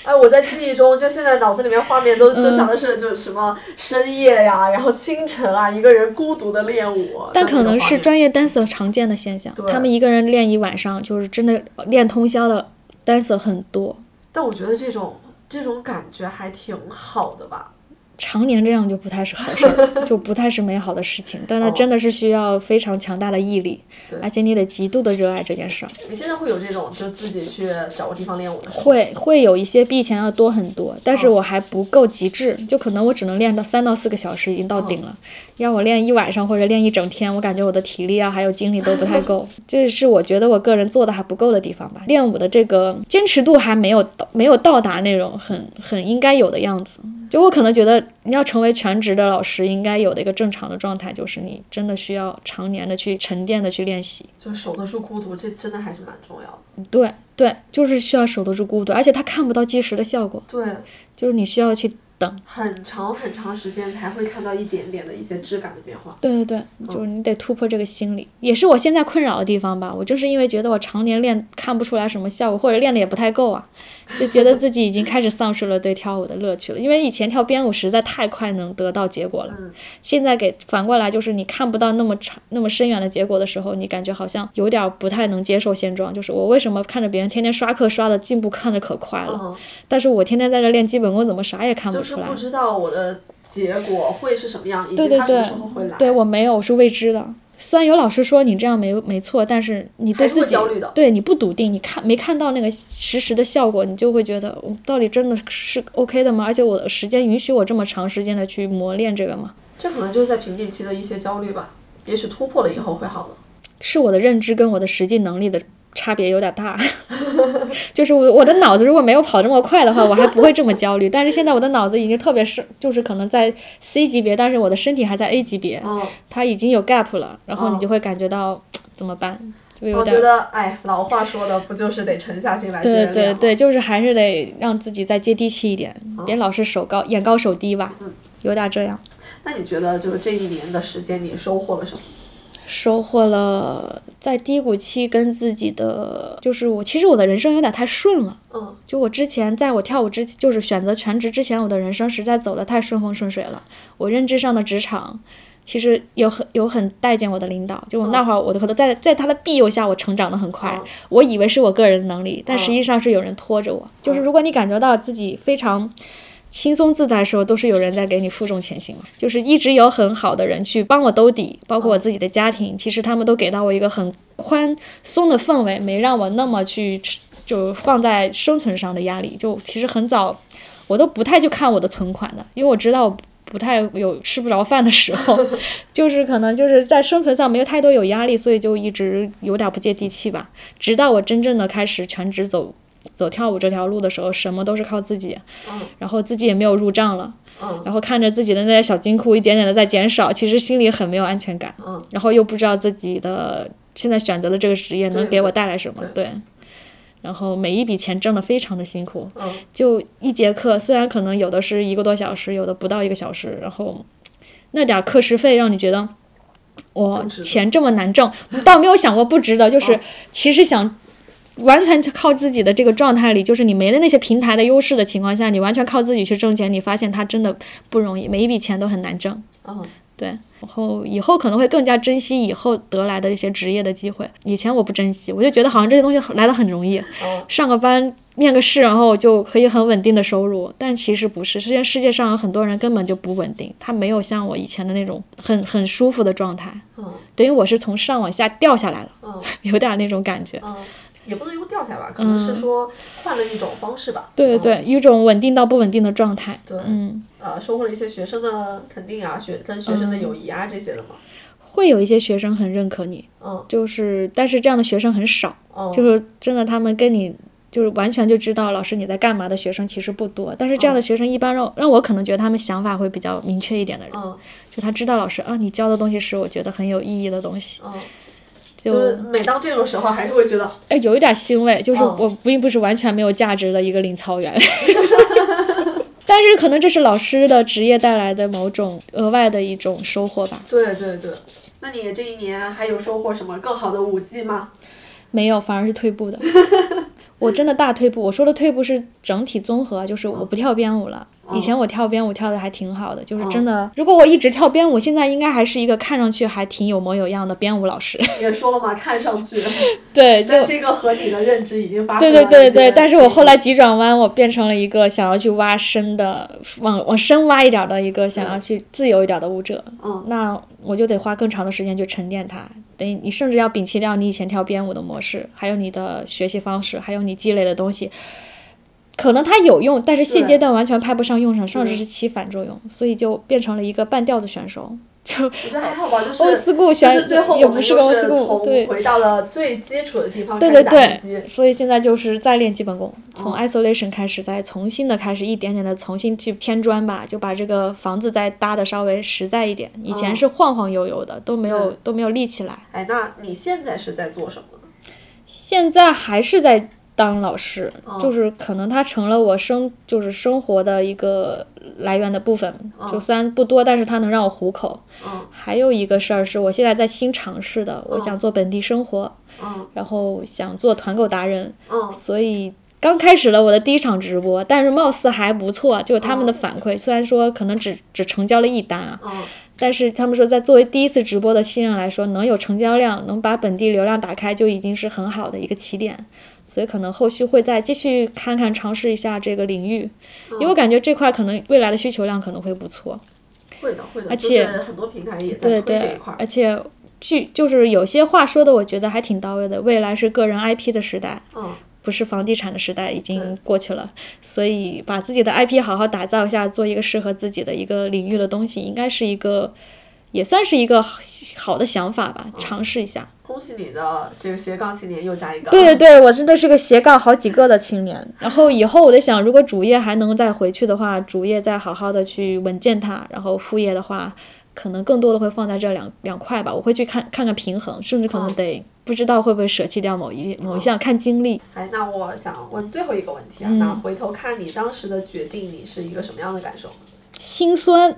哎，我在记忆中，就现在脑子里面画面都、嗯都想的是，就是什么深夜呀，然后清晨啊，一个人孤独的练舞。但可能是专。业 dancer 常见的现象，他们一个人练一晚上，就是真的练通宵的 dancer 很多。但我觉得这种这种感觉还挺好的吧。常年这样就不太是好事儿，就不太是美好的事情。但它真的是需要非常强大的毅力，对而且你得极度的热爱这件事儿。你现在会有这种就自己去找个地方练舞的？会会有一些比以前要多很多，但是我还不够极致，就可能我只能练到三到四个小时，已经到顶了。要我练一晚上或者练一整天，我感觉我的体力啊还有精力都不太够，这是我觉得我个人做的还不够的地方吧。练舞的这个坚持度还没有到没有到达那种很很应该有的样子。就我可能觉得你要成为全职的老师，应该有的一个正常的状态，就是你真的需要常年的去沉淀的去练习。就守得住孤独，这真的还是蛮重要的。对对，就是需要守得住孤独，而且他看不到即时的效果，对，就是你需要去等。很长很长时间才会看到一点点的一些质感的变化。对对对，就是你得突破这个心理，也是我现在困扰的地方吧。我就是因为觉得我常年练看不出来什么效果，或者练的也不太够啊，就觉得自己已经开始丧失了对跳舞的乐趣了。因为以前跳编舞实在太快能得到结果了，现在给反过来就是你看不到那么长、那么深远的结果的时候，你感觉好像有点不太能接受现状。就是我为什么看着别人天天刷课刷的进步看着可快了，嗯，但是我天天在这练基本功，怎么啥也看不出来？就是不知道我的结果会是什么样，以及他什么时候会来。对我没有，我是未知的。虽然有老师说你这样没没错，但是你对自己焦虑的对你不笃定，你看没看到那个实时的效果，你就会觉得我到底真的是 OK 的吗？而且我的时间允许我这么长时间的去磨练这个吗？这可能就是在瓶颈期的一些焦虑吧。也许突破了以后会好的。是我的认知跟我的实际能力的差别有点大，就是我我的脑子如果没有跑这么快的话，我还不会这么焦虑。但是现在我的脑子已经特别是，就是可能在 C 级别，但是我的身体还在 A 级别，嗯，它已经有 gap 了，然后你就会感觉到、怎么办？我觉得，哎，老话说的不就是得沉下心来接对？对对，就是还是得让自己再接地气一点，别老是手高眼高手低吧，有点这样。那你觉得，就是这一年的时间，你收获了什么？收获了在低谷期跟自己的，就是我其实我的人生有点太顺了。嗯，就我之前在我跳舞之，就是选择全职之前，我的人生实在走的太顺风顺水了。我认知上的职场，其实有很有很待见我的领导。就我那会儿，我的可能在在他的庇佑下，我成长的很快。嗯我以为是我个人能力，但实际上是有人拖着我。就是如果你感觉到自己非常。轻松自在的时候，都是有人在给你负重前行嘛。就是一直有很好的人去帮我兜底，包括我自己的家庭，其实他们都给到我一个很宽松的氛围，没让我那么去就放在生存上的压力。就其实很早，我都不太去看我的存款的，因为我知道不太有吃不着饭的时候，就是可能就是在生存上没有太多有压力，所以就一直有点不接地气吧。直到我真正的开始全职走。走跳舞这条路的时候，什么都是靠自己，然后自己也没有入账了，然后看着自己的那些小金库一点点的在减少，其实心里很没有安全感，然后又不知道自己的现在选择的这个职业能给我带来什么，对，然后每一笔钱挣的非常的辛苦，就一节课虽然可能有的是一个多小时，有的不到一个小时，然后那点课时费让你觉得，我钱这么难挣，倒没有想过不值得，就是其实想。完全靠自己的这个状态里，就是你没了那些平台的优势的情况下，你完全靠自己去挣钱，你发现它真的不容易，每一笔钱都很难挣。嗯，对。然后以后可能会更加珍惜以后得来的一些职业的机会。以前我不珍惜，我就觉得好像这些东西来的很容易，上个班面个试，然后就可以很稳定的收入。但其实不是，实际上世界上有很多人根本就不稳定，他没有像我以前的那种很很舒服的状态。嗯，等于我是从上往下掉下来了。嗯，有点那种感觉。嗯。也不能用掉下吧，可能是说换了一种方式吧。对对对，一种稳定到不稳定的状态。对，嗯，呃，收获了一些学生的肯定啊，学跟学生的友谊啊这些的嘛。会有一些学生很认可你，嗯，就是，但是这样的学生很少，嗯，就是真的，他们跟你就是完全就知道老师你在干嘛的学生其实不多，但是这样的学生一般让让我可能觉得他们想法会比较明确一点的人，嗯，就他知道老师啊，你教的东西是我觉得很有意义的东西，嗯。就是每当这种时候，还是会觉得，哎，有一点欣慰，就是我并不是完全没有价值的一个领操员，但是可能这是老师的职业带来的某种额外的一种收获吧。对对对，那你这一年还有收获什么更好的舞技吗？没有，反而是退步的。我真的大退步。我说的退步是整体综合，就是我不跳编舞了。以前我跳编舞跳的还挺好的，就是真的。如果我一直跳编舞，现在应该还是一个看上去还挺有模有样的编舞老师。也说了嘛，看上去。对，就这个和你的认知已经发生了。对对对对，但是我后来急转弯，我变成了一个想要去挖深的，往往深挖一点的一个想要去自由一点的舞者。嗯。那我就得花更长的时间去沉淀它。等于你甚至要摒弃掉你以前跳编舞的模式，还有你的学习方式，还有你积累的东西，可能它有用，但是现阶段完全派不上用场，甚至是起反作用，所以就变成了一个半吊子选手。我觉得还好吧，就是就是最后我们是从回到了最基础的地方对对对，所以现在就是再练基本功，从 isolation 开始，再重新的开始，一点点的重新去添砖吧，就把这个房子再搭的稍微实在一点。以前是晃晃悠悠的，都没有都没有立起来。哎，那你现在是在做什么呢？现在还是在。当老师就是可能他成了我生就是生活的一个来源的部分，就虽然不多，但是他能让我糊口。还有一个事儿是我现在在新尝试的，我想做本地生活，然后想做团购达人，所以刚开始了我的第一场直播，但是貌似还不错，就他们的反馈，虽然说可能只只成交了一单啊，但是他们说在作为第一次直播的新人来说，能有成交量，能把本地流量打开，就已经是很好的一个起点。所以可能后续会再继续看看尝试一下这个领域，因为我感觉这块可能未来的需求量可能会不错。会的，会的。而且很多平台也在推这一块。而且，据就是有些话说的，我觉得还挺到位的。未来是个人 IP 的时代，不是房地产的时代，已经过去了。所以把自己的 IP 好好打造一下，做一个适合自己的一个领域的东西，应该是一个。也算是一个好的想法吧，尝试一下。恭喜你的这个斜杠青年又加一个。对对对，我真的是个斜杠好几个的青年。然后以后我在想，如果主业还能再回去的话，主业再好好的去稳健它，然后副业的话，可能更多的会放在这两两块吧。我会去看看看平衡，甚至可能得不知道会不会舍弃掉某一某一项，看经历。哎，那我想问最后一个问题啊，那回头看你当时的决定，你是一个什么样的感受？心酸，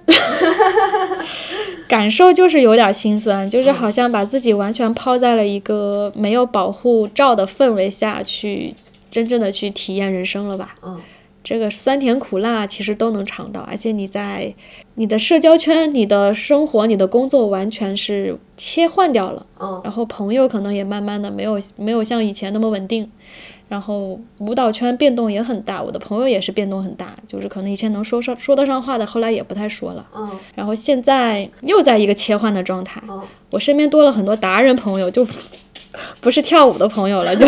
感受就是有点心酸，就是好像把自己完全抛在了一个没有保护罩的氛围下去，真正的去体验人生了吧？嗯，这个酸甜苦辣其实都能尝到，而且你在你的社交圈、你的生活、你的工作完全是切换掉了，嗯，然后朋友可能也慢慢的没有没有像以前那么稳定。然后舞蹈圈变动也很大，我的朋友也是变动很大，就是可能以前能说上说得上话的，后来也不太说了。嗯然后现在又在一个切换的状态，嗯，我身边多了很多达人朋友，就 不是跳舞的朋友了，就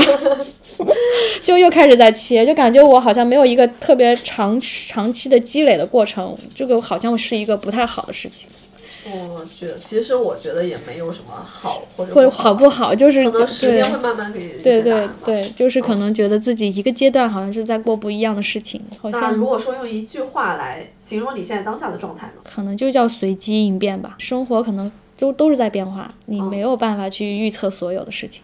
就又开始在切，就感觉我好像没有一个特别长长期的积累的过程，这个好像是一个不太好的事情，我觉得其实我觉得也没有什么好或者或者好不好，就是可能时间会慢慢给一对对。对，就是可能觉得自己一个阶段好像是在过不一样的事情，好那像如果说用一句话来形容你现在当下的状态呢？可能就叫随机应变吧。生活可能都都是在变化，你嗯没有办法去预测所有的事情。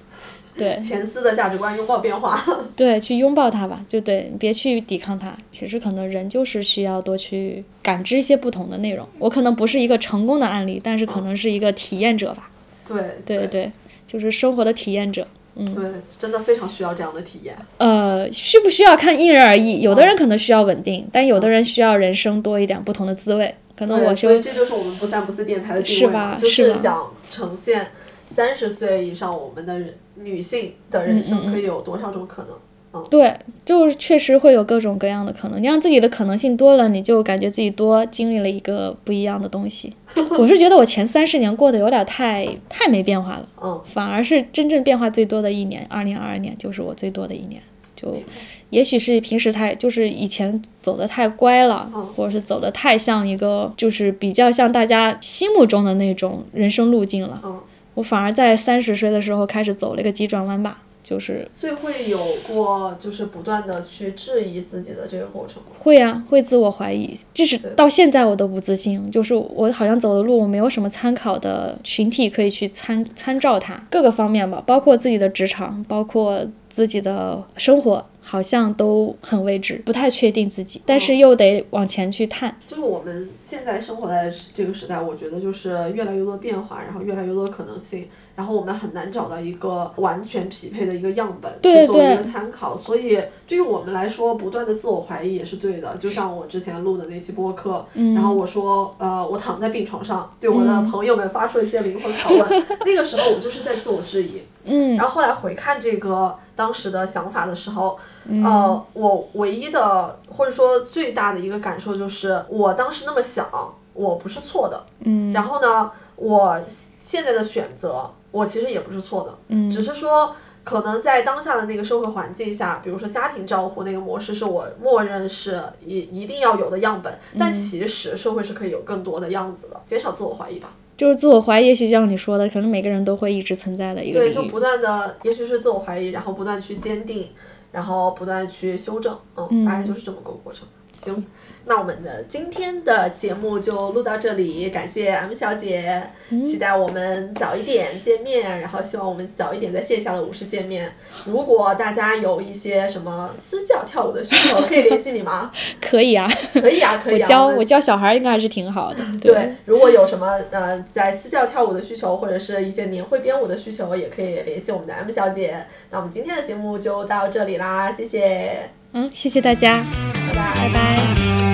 对前司的价值观拥抱变化。对，去拥抱它吧，就对，别去抵抗它。其实可能人就是需要多去感知一些不同的内容。我可能不是一个成功的案例，但是可能是一个体验者吧。对对对对，就是生活的体验者。嗯对，真的非常需要这样的体验。呃，需不需要看因人而异，有的人可能需要稳定，但有的人需要人生多一点不同的滋味。可能，我就所以这就是我们不三不四电台的定是位嘛，吧就是想呈现三十岁以上我们的人女性的人嗯生可以有多少种可能。对，就是确实会有各种各样的可能。你让自己的可能性多了，你就感觉自己多经历了一个不一样的东西。我是觉得我前三十年过得有点太太没变化了，嗯，反而是真正变化最多的一年，二零二二年就是我最多的一年。就也许是平时太就是以前走的太乖了，嗯或者是走的太像一个就是比较像大家心目中的那种人生路径了。嗯我反而在三十岁的时候开始走了一个急转弯吧，就是所以会有过就是不断的去质疑自己的这个过程吗？会啊，会自我怀疑，即使到现在我都不自信，就是我好像走的路，我没有什么参考的群体可以去参参照它，各个方面吧，包括自己的职场，包括自己的生活，好像都很未知，不太确定自己，但是又得往前去探。就是我们现在生活在这个时代，我觉得就是越来越多变化，然后越来越多的可能性，然后我们很难找到一个完全匹配的一个样本对对去作为一个参考，所以对于我们来说，不断的自我怀疑也是对的。就像我之前录的那期播客，嗯然后我说，呃，我躺在病床上，对我的朋友们发出一些灵魂拷问，那个时候我就是在自我质疑。嗯然后后来回看这个当时的想法的时候，嗯呃，我唯一的或者说最大的一个感受就是，我当时那么想，我不是错的。嗯然后呢，我现在的选择，我其实也不是错的，嗯只是说。可能在当下的那个社会环境下，比如说家庭照护那个模式是我默认是一一定要有的样本，嗯但其实社会是可以有更多的样子的，减少自我怀疑吧。就是自我怀疑，也许像你说的，可能每个人都会一直存在的一个对，就不断的，也许是自我怀疑，然后不断去坚定，然后不断去修正，嗯，大概就是这么个过程。行，那我们的今天的节目就录到这里，感谢 M 小姐，期待我们早一点见面，然后希望我们早一点在线下的舞室见面。如果大家有一些什么私教跳舞的需求，可以联系你吗？可以啊，可以啊，可以啊。我教我教小孩应该还是挺好的。对，如果有什么呃在私教跳舞的需求，或者是一些年会编舞的需求，也可以联系我们的 M 小姐。那我们今天的节目就到这里啦，谢谢，嗯，谢谢大家，拜拜拜拜。